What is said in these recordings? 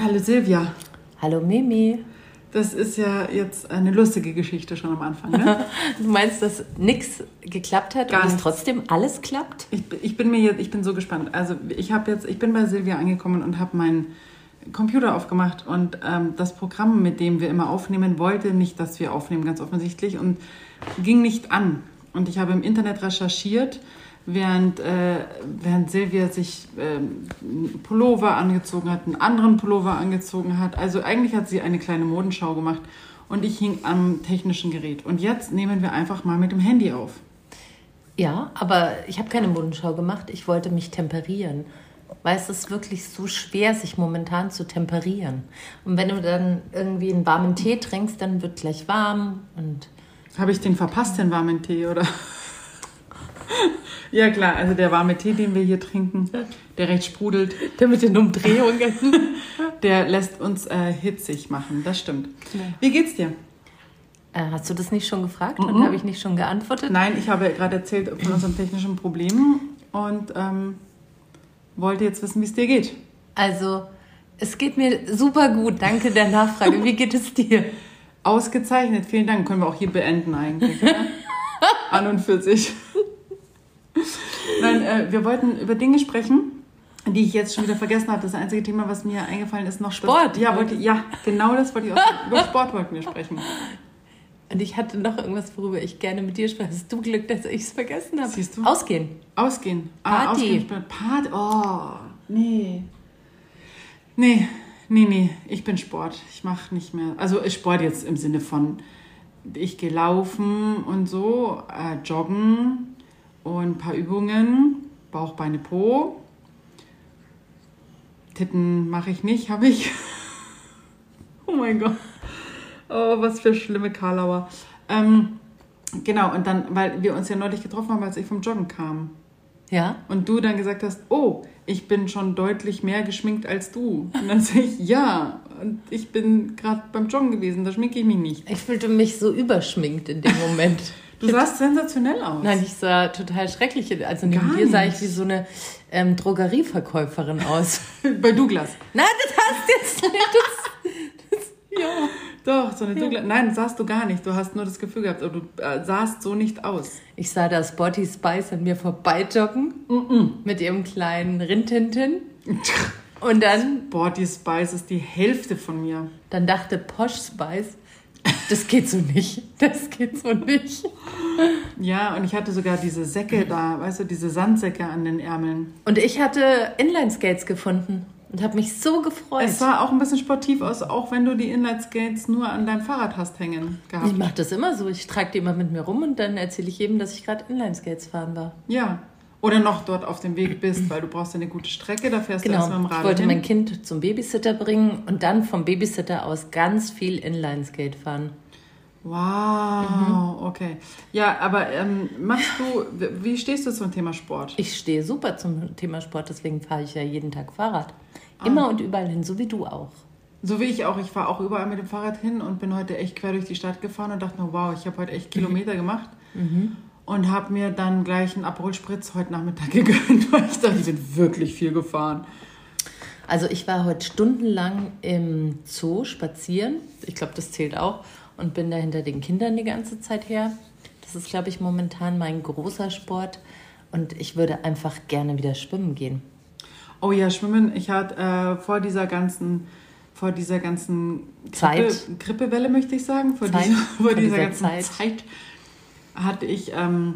Hallo Silvia. Hallo Mimi. Das ist ja jetzt eine lustige Geschichte schon am Anfang. Ne? du meinst, dass nichts geklappt hat Gar und es nichts. trotzdem alles klappt? Ich, ich bin mir jetzt, ich bin so gespannt. Also ich habe jetzt, ich bin bei Silvia angekommen und habe meinen Computer aufgemacht und ähm, das Programm, mit dem wir immer aufnehmen, wollte nicht, dass wir aufnehmen, ganz offensichtlich und ging nicht an. Und ich habe im Internet recherchiert, während, äh, während Silvia sich ähm, einen Pullover angezogen hat, einen anderen Pullover angezogen hat. Also eigentlich hat sie eine kleine Modenschau gemacht und ich hing am technischen Gerät. Und jetzt nehmen wir einfach mal mit dem Handy auf. Ja, aber ich habe keine Modenschau gemacht. Ich wollte mich temperieren. Weil es ist wirklich so schwer, sich momentan zu temperieren. Und wenn du dann irgendwie einen warmen Tee trinkst, dann wird gleich warm und Habe ich den verpasst, den warmen Tee, oder? ja, klar, also der warme Tee, den wir hier trinken, der recht sprudelt, der mit den Umdrehungen. der lässt uns äh, hitzig machen, das stimmt. Wie geht's dir? äh, hast du das nicht schon gefragt und habe ich nicht schon geantwortet? Nein, ich habe gerade erzählt von unseren technischen Problemen und ähm, wollte jetzt wissen, wie es dir geht. Also, es geht mir super gut. Danke der Nachfrage. Wie geht es dir? Ausgezeichnet, vielen Dank. Können wir auch hier beenden eigentlich. An und für sich. Nein, äh, wir wollten über Dinge sprechen, die ich jetzt schon wieder vergessen habe. Das einzige Thema, was mir eingefallen ist, noch Sport. Das, ja, wollte, ja, genau das wollte ich auch. Über Sport wollten wir sprechen. Und ich hatte noch irgendwas, worüber ich gerne mit dir spreche. Hast du Glück, dass ich es vergessen habe? Siehst du? Ausgehen. Ausgehen. Party. ausgehen. Party. Oh, nee. Nee, nee, nee. Ich bin Sport. Ich mache nicht mehr. Also Sport jetzt im Sinne von, ich gehe laufen und so, äh, joggen und ein paar Übungen. Bauch, Beine, Po. Titten mache ich nicht, habe ich. oh mein Gott. Oh, was für schlimme Karlauer. Ähm, genau, und dann, weil wir uns ja neulich getroffen haben, als ich vom Joggen kam. Ja? Und du dann gesagt hast, oh, ich bin schon deutlich mehr geschminkt als du. Und dann sage ich, ja, und ich bin gerade beim Joggen gewesen, da schminke ich mich nicht. Ich fühlte mich so überschminkt in dem Moment. Du sahst sensationell aus. Nein, ich sah total schrecklich. Also neben Gar dir sah ich wie so eine ähm, Drogerieverkäuferin aus. Bei Douglas. Nein, das hast jetzt nicht. Das, das, ja. Doch, so eine Douglas. Nein, sahst du gar nicht. Du hast nur das Gefühl gehabt, aber du äh, sahst so nicht aus. Ich sah da Sporty Spice an mir vorbeijoggen mit ihrem kleinen Rintintin. Und dann, die Spice ist die Hälfte von mir. dann dachte Posh Spice, das geht so nicht. Das geht so nicht. Ja, und ich hatte sogar diese Säcke da, weißt du, diese Sandsäcke an den Ärmeln. Und ich hatte Inline-Skates gefunden und habe mich so gefreut. Es sah auch ein bisschen sportiv aus, auch wenn du die Inline-Skates nur an deinem Fahrrad hast hängen ich gehabt. mache das immer so. Ich trage die immer mit mir rum und dann erzähle ich jedem, dass ich gerade Inline-Skates fahren war. Ja. Oder noch dort auf dem Weg bist, weil du brauchst ja eine gute Strecke, da fährst du Genau. erst mit dem Rad Ich wollte hin. mein Kind zum Babysitter bringen und dann vom Babysitter aus ganz viel Inline-Skate fahren. Wow, okay. Ja, aber ähm, machst du, wie stehst du zum Thema Sport? Ich stehe super zum Thema Sport, deswegen fahre ich ja jeden Tag Fahrrad. Immer und überall hin, so wie du auch. So wie ich auch, ich fahre auch überall mit dem Fahrrad hin und bin heute echt quer durch die Stadt gefahren und dachte mir, wow, ich habe heute echt Kilometer gemacht. Und habe mir dann gleich einen Aperol Spritz heute Nachmittag gegönnt, weil ich dachte, ich bin wirklich viel gefahren. Also ich war heute stundenlang im Zoo spazieren. Ich glaube, das zählt auch. Und bin da hinter den Kindern die ganze Zeit her. Das ist, glaube ich, momentan mein großer Sport. Und ich würde einfach gerne wieder schwimmen gehen. Oh ja, Schwimmen. Ich hatte äh, vor dieser ganzen, vor dieser ganzen Zeit. Grippe, Grippewelle, möchte ich sagen, vor, Zeit. dieser, vor Vor dieser, dieser ganzen Zeit. Zeit. Hatte ich ähm,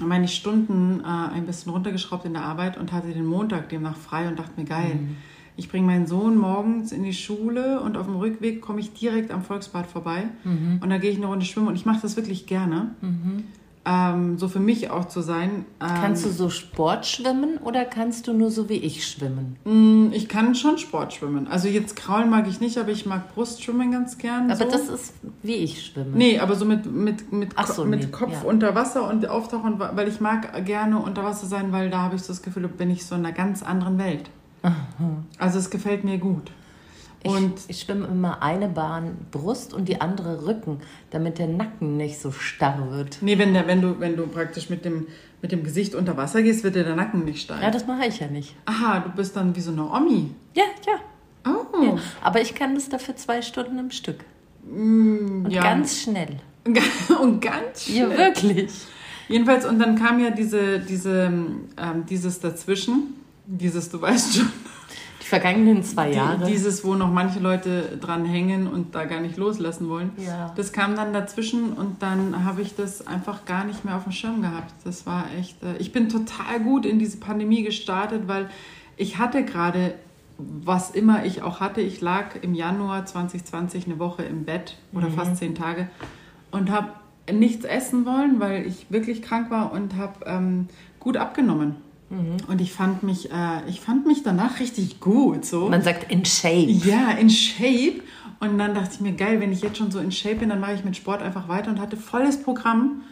meine Stunden äh, ein bisschen runtergeschraubt in der Arbeit und hatte den Montag demnach frei und dachte mir, geil, Mhm. ich bringe meinen Sohn morgens in die Schule und auf dem Rückweg komme ich direkt am Volksbad vorbei Mhm. und da gehe ich eine Runde schwimmen und ich mache das wirklich gerne. Ähm, so für mich auch zu sein. Ähm, Kannst du so Sport schwimmen oder kannst du nur so wie ich schwimmen? Mm, Ich kann schon Sport schwimmen. Also jetzt kraulen mag ich nicht, aber ich mag Brustschwimmen ganz gern. Aber so. das ist wie ich schwimme. Nee, aber so mit, mit, mit, Ko- so, mit nee, Kopf ja. unter Wasser und auftauchen, weil ich mag gerne unter Wasser sein, weil da habe ich so das Gefühl, da bin ich so in einer ganz anderen Welt. Also es gefällt mir gut. Ich, Und ich schwimme immer eine Bahn Brust und die andere Rücken, damit der Nacken nicht so starr wird. nee, wenn, der, wenn, du, wenn du praktisch mit dem, mit dem Gesicht unter Wasser gehst, wird dir der Nacken nicht steil. Ja, das mache ich ja nicht. Aha, du bist dann wie so eine Omi. Ja, ja. Oh, Oh. Aber ich kann das dafür zwei Stunden im Stück. Mm, Und ja. ganz schnell. und ganz Ja, schnell. wirklich. Jedenfalls, und dann kam ja diese, diese, ähm, dieses dazwischen, dieses, du weißt schon, vergangenen zwei Jahre. dieses, wo noch manche Leute dran hängen und da gar nicht loslassen wollen. Ja. Das kam dann dazwischen und dann habe ich das einfach gar nicht mehr auf dem Schirm gehabt. Das war echt, äh, ich bin total gut in diese Pandemie gestartet, weil ich hatte gerade, was immer ich auch hatte, ich lag im Januar 2020 eine Woche im Bett oder fast zehn Tage und habe nichts essen wollen, weil ich wirklich krank war und habe ähm, gut abgenommen. Und ich fand mich, äh, ich fand mich danach richtig gut. So. Man sagt in Shape. Ja, in Shape. Und dann dachte ich mir, geil, wenn ich jetzt schon so in Shape bin, dann mache ich mit Sport einfach weiter und hatte volles Programm.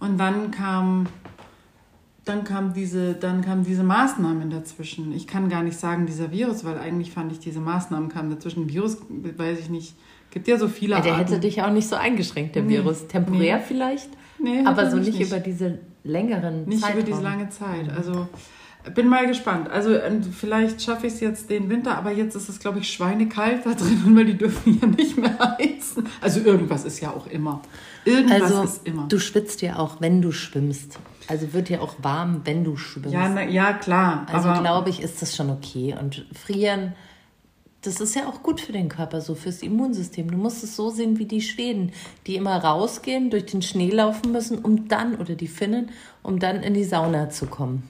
Und dann kam, dann kam diese, dann kamen diese Maßnahmen dazwischen. Ich kann gar nicht sagen, dieser Virus, weil eigentlich fand ich, diese Maßnahmen kamen dazwischen. Virus, weiß ich nicht, gibt ja so viele Ja, der Arten. hätte dich auch nicht so eingeschränkt, der Nee. Virus. Temporär Nee. vielleicht, Nee, aber so nicht, nicht. über diese längeren Nicht Zeitraum. über diese lange Zeit. Also bin mal gespannt. Also und vielleicht schaffe ich es jetzt den Winter, aber jetzt ist es, glaube ich, schweinekalt da drin, weil die dürfen ja nicht mehr heizen. Also irgendwas ist ja auch immer. Irgendwas Also ist immer. du schwitzt ja auch, wenn du schwimmst. Also wird ja auch warm, wenn du schwimmst. ja, na, ja, klar. also glaube ich, ist das schon okay. Und frieren, das ist ja auch gut für den Körper, so fürs Immunsystem. Du musst es so sehen wie die Schweden, die immer rausgehen, durch den Schnee laufen müssen, um dann, oder die Finnen, um dann in die Sauna zu kommen.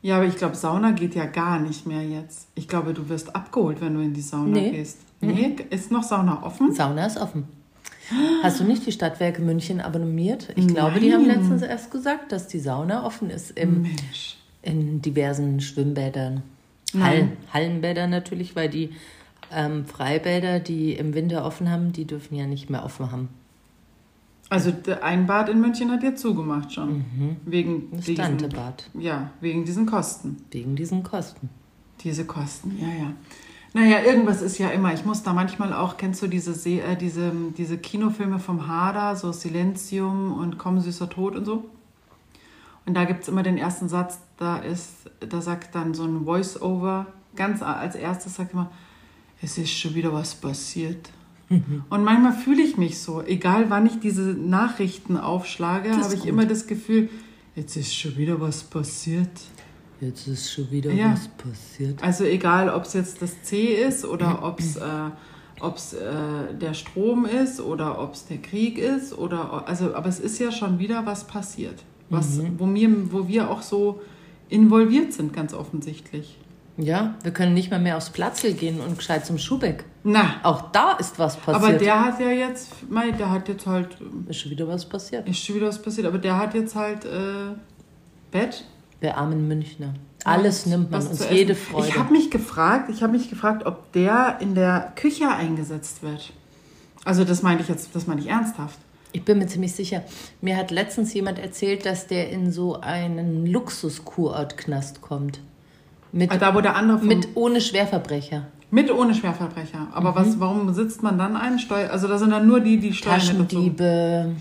ja, aber ich glaube, Sauna geht ja gar nicht mehr jetzt. Ich glaube, du wirst abgeholt, wenn du in die Sauna Nee. gehst. Nee, ist noch Sauna offen? Sauna ist offen. Hast du nicht die Stadtwerke München abonniert? Ich glaube, die haben Nein. letztens erst gesagt, dass die Sauna offen ist im, Mensch. in diversen Schwimmbädern. Hallen, Hallenbäder natürlich, weil die ähm, Freibäder, die im Winter offen haben, die dürfen ja nicht mehr offen haben. Also der- ein Bad in München hat ja zugemacht schon. Wegen Das diesen, Dantebad, ja, wegen diesen Kosten. wegen diesen Kosten. Diese Kosten, ja, ja. Naja, irgendwas ist ja immer. Ich muss da manchmal auch, kennst du diese, Se äh, diese, diese Kinofilme vom Hader, so Silenzium und Komm süßer Tod und so? Und da gibt es immer den ersten Satz, da ist, da sagt dann so ein Voice-Over, ganz als erstes sagt immer, es ist schon wieder was passiert. Und manchmal fühle ich mich so, egal wann ich diese Nachrichten aufschlage, habe ich gut. immer das Gefühl, jetzt ist schon wieder was passiert. Jetzt ist schon wieder Ja. was passiert. Also egal, ob es jetzt das C ist oder ob es äh, ob's, äh, der Strom ist oder ob es der Krieg ist oder also, aber es ist ja schon wieder was passiert, was wo wir wo wir auch so involviert sind, ganz offensichtlich. Ja, wir können nicht mal mehr aufs Platzl gehen und gescheit zum Schubeck. Na, Auch da ist was passiert. aber der hat ja jetzt, mei, der hat jetzt halt ist schon wieder was passiert. ist schon wieder was passiert, aber der hat jetzt halt äh, Bett. Der armen Münchner. Alles nimmt man uns jede Freude. Ich habe mich gefragt, ich habe mich gefragt, ob der in der Küche eingesetzt wird. Also das meine ich jetzt, das meine ich ernsthaft. Ich bin mir ziemlich sicher. Mir hat letztens jemand erzählt, dass der in so einen Luxus-Kurort-Knast kommt. Mit, Ah, Da wo der andere vom, mit ohne Schwerverbrecher. mit ohne Schwerverbrecher. Aber Mhm. was, warum sitzt man dann ein? Steuer, also da sind dann nur die, die Steuern. Taschendiebe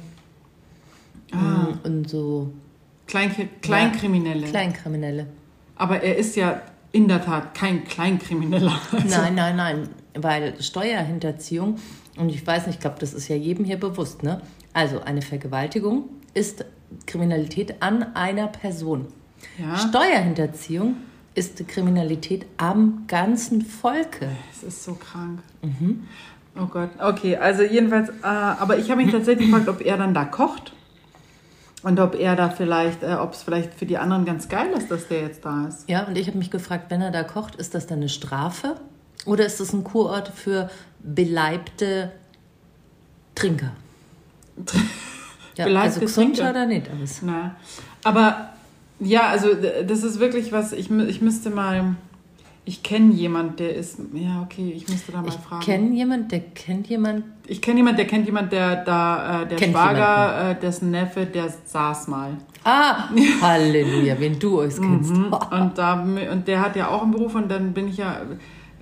Ah. mm, und so Klein, Kleinkriminelle. Kleinkriminelle. Aber er ist ja in der Tat kein Kleinkrimineller. Also, Nein, nein, nein. Weil Steuerhinterziehung, und ich weiß nicht, ich glaube, das ist ja jedem hier bewusst, ne? Also eine Vergewaltigung ist Kriminalität an einer Person. Ja, Steuerhinterziehung ist Kriminalität am ganzen Volke. es ist so krank. Mhm. Oh Gott. Okay, also jedenfalls, äh, aber ich habe mich tatsächlich gefragt, ob er dann da kocht. Und ob er da vielleicht, äh, ob es vielleicht für die anderen ganz geil ist, dass der jetzt da ist. Ja, und ich habe mich gefragt, wenn er da kocht, ist das dann eine Strafe oder ist das ein Kurort für beleibte Trinker? Ja, also gesund oder nicht alles. Na, aber ja, also das ist wirklich was, ich, ich müsste mal, ich kenne jemand, der ist, ja okay, ich müsste da mal Ich fragen. kenne jemand, der kennt jemand. ich kenne jemand, der kennt jemand, der da, äh, der Kennt Schwager, äh, dessen Neffe, der saß mal. Ah, Halleluja, wenn du euch kennst. Mhm. Und, da, und der hat ja auch einen Beruf und dann bin ich ja,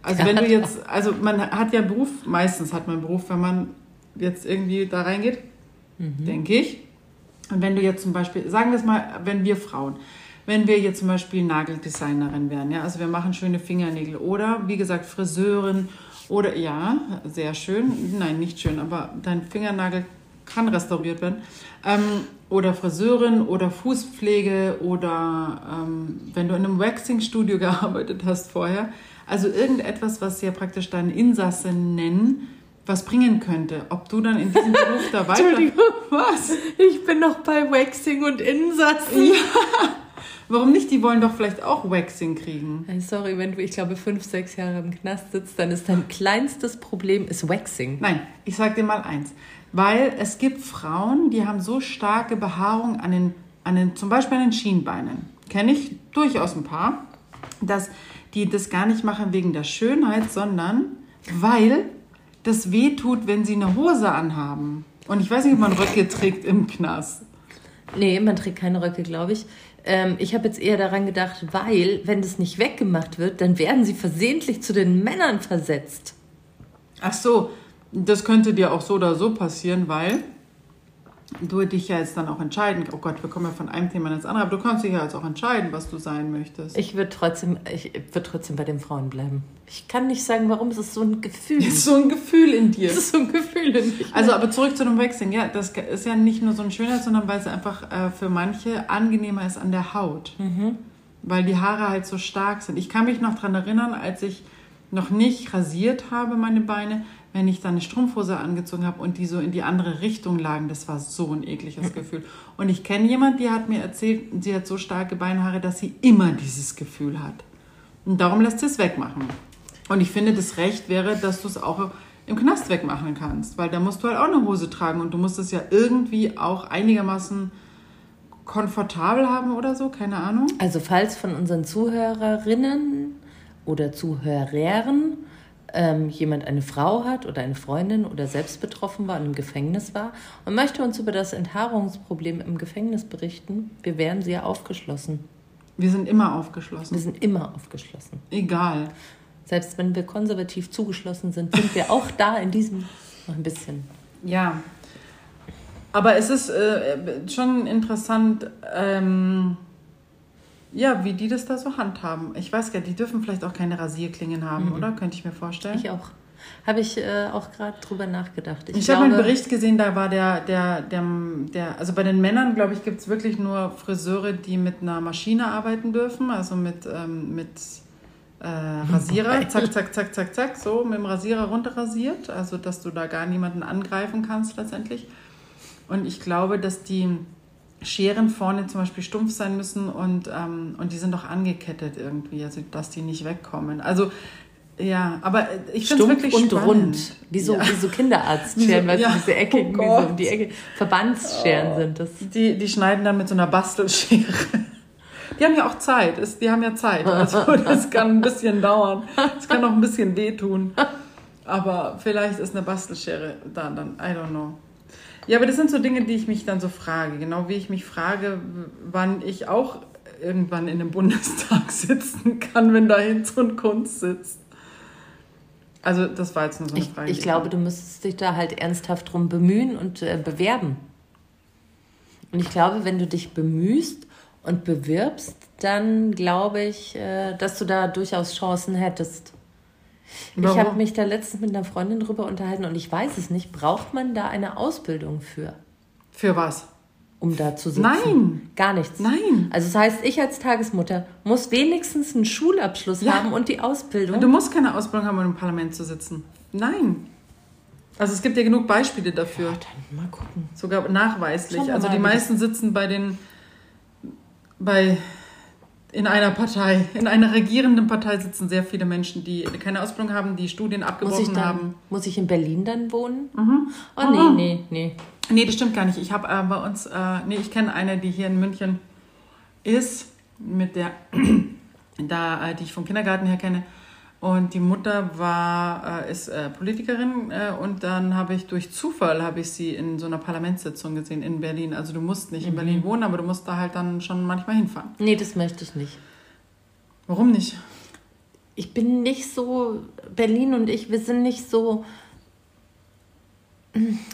also wenn du jetzt, also man hat ja einen Beruf, meistens hat man einen Beruf, wenn man jetzt irgendwie da reingeht, Mhm. denke ich. Und wenn du jetzt zum Beispiel, sagen wir es mal, wenn wir Frauen, wenn wir jetzt zum Beispiel Nageldesignerin wären, ja, also wir machen schöne Fingernägel oder wie gesagt Friseurin Oder ja, sehr schön. Nein, nicht schön, aber dein Fingernagel kann restauriert werden. Ähm, oder Friseurin oder Fußpflege oder ähm, wenn du in einem Waxing-Studio gearbeitet hast vorher. Also irgendetwas, was ja praktisch deine Insassinnen was bringen könnte. Ob du dann in diesem Beruf da weiter... Entschuldigung, was? Ich bin noch bei Waxing und Insassen. Ja. Warum nicht? Die wollen doch vielleicht auch Waxing kriegen. Sorry, wenn du, ich glaube, fünf, sechs Jahre im Knast sitzt, dann ist dein kleinstes Problem ist Waxing. Nein, ich sag dir mal eins. Weil es gibt Frauen, die haben so starke Behaarung an den, an den zum Beispiel an den Schienbeinen. Kenne ich durchaus ein paar, dass die das gar nicht machen wegen der Schönheit, sondern weil das weh tut, wenn sie eine Hose anhaben. Und ich weiß nicht, ob man Röcke trägt im Knast. Nee, man trägt keine Röcke, glaube ich. Ähm, ich habe jetzt eher daran gedacht, weil, wenn das nicht weggemacht wird, dann werden sie versehentlich zu den Männern versetzt. Ach so, das könnte dir auch so oder so passieren, weil du dich ja jetzt dann auch entscheiden. Oh Gott, wir kommen ja von einem Thema ins andere, aber du kannst dich ja jetzt auch entscheiden, was du sein möchtest. Ich würde trotzdem, ich würde trotzdem bei den Frauen bleiben. Ich kann nicht sagen, warum. Es ist so ein Gefühl. Es ist so ein Gefühl in dir. Es ist so ein Gefühl in dir. Also, aber zurück zu dem Waxing. Ja, das ist ja nicht nur so ein Schönheit, sondern weil es einfach äh, für manche angenehmer ist an der Haut. Mhm. Weil die Haare halt so stark sind. Ich kann mich noch daran erinnern, als ich noch nicht rasiert habe, meine Beine, wenn ich dann eine Strumpfhose angezogen habe und die so in die andere Richtung lagen, das war so ein ekliges Gefühl. Und ich kenne jemanden, die hat mir erzählt, sie hat so starke Beinhaare, dass sie immer dieses Gefühl hat. Und darum lässt sie es wegmachen. Und ich finde, das Recht wäre, dass du es auch im Knast wegmachen kannst, weil da musst du halt auch eine Hose tragen und du musst es ja irgendwie auch einigermaßen komfortabel haben oder so, keine Ahnung. Also falls von unseren Zuhörerinnen oder Zuhörern ähm, jemand eine Frau hat oder eine Freundin oder selbst betroffen war und im Gefängnis war und möchte uns über das Enthaarungsproblem im Gefängnis berichten, wir wären sehr aufgeschlossen. Wir sind immer aufgeschlossen. Wir sind immer aufgeschlossen. Egal. Selbst wenn wir konservativ zugeschlossen sind, sind wir auch da in diesem noch ein bisschen. Ja. Aber es ist äh, schon interessant, ähm, ja, wie die das da so handhaben. Ich weiß gar nicht, die dürfen vielleicht auch keine Rasierklingen haben, mhm. oder? Könnte ich mir vorstellen. Ich auch. Habe ich äh, auch gerade drüber nachgedacht. Ich, ich habe einen Bericht gesehen, da war der, der, der, der also bei den Männern, glaube ich, gibt es wirklich nur Friseure, die mit einer Maschine arbeiten dürfen, also mit, ähm, mit äh, Rasierer, zack, zack, zack, zack, zack, so mit dem Rasierer runterrasiert, also dass du da gar niemanden angreifen kannst letztendlich. Und ich glaube, dass die Scheren vorne zum Beispiel stumpf sein müssen und, ähm, und die sind doch angekettet irgendwie, also dass die nicht wegkommen. Also ja, aber ich finde es wirklich und spannend. rund, wie so, ja. wie so Kinderarztscheren, weil ja. diese eckigen, oh wie so die Ecke, Verbandsscheren oh. sind das. Die, die schneiden dann mit so einer Bastelschere. Die haben ja auch Zeit, die haben ja Zeit, also das kann ein bisschen dauern, es kann auch ein bisschen wehtun, aber vielleicht ist eine Bastelschere da dann, I don't know. Ja, aber das sind so Dinge, die ich mich dann so frage. Genau wie ich mich frage, wann ich auch irgendwann in einem Bundestag sitzen kann, wenn da Hinz und Kunst sitzt. Also das war jetzt nur so eine Frage. Ich, ich glaube, du müsstest dich da halt ernsthaft drum bemühen und äh, bewerben. Und ich glaube, wenn du dich bemühst und bewirbst, dann glaube ich, äh, dass du da durchaus Chancen hättest. Warum? Ich habe mich da letztens mit einer Freundin drüber unterhalten und ich weiß es nicht. Braucht man da eine Ausbildung für? Für was? Um da zu sitzen? Nein. Gar nichts. Nein. Also das heißt, ich als Tagesmutter muss wenigstens einen Schulabschluss ja. haben und die Ausbildung. Du musst keine Ausbildung haben, um im Parlament zu sitzen. Nein. Also es gibt ja genug Beispiele dafür. Ja, dann mal gucken. Sogar nachweislich. Also die meisten sitzen bei den bei in einer Partei, in einer regierenden Partei sitzen sehr viele Menschen, die keine Ausbildung haben, die Studien abgebrochen muss dann, haben. Muss ich in Berlin dann wohnen? Mhm. Oh nee, mhm. nee, nee. Nee, das stimmt gar nicht. Ich habe äh, bei uns, äh, nee, ich kenne eine, die hier in München ist, mit der, da, äh, die ich vom Kindergarten her kenne. Und die Mutter war, äh, ist äh, Politikerin äh, und dann habe ich durch Zufall habe ich sie in so einer Parlamentssitzung gesehen in Berlin. Also du musst nicht mhm. in Berlin wohnen, aber du musst da halt dann schon manchmal hinfahren. Nee, das möchte ich nicht. Warum nicht? Ich bin nicht so, Berlin und ich, wir sind nicht so,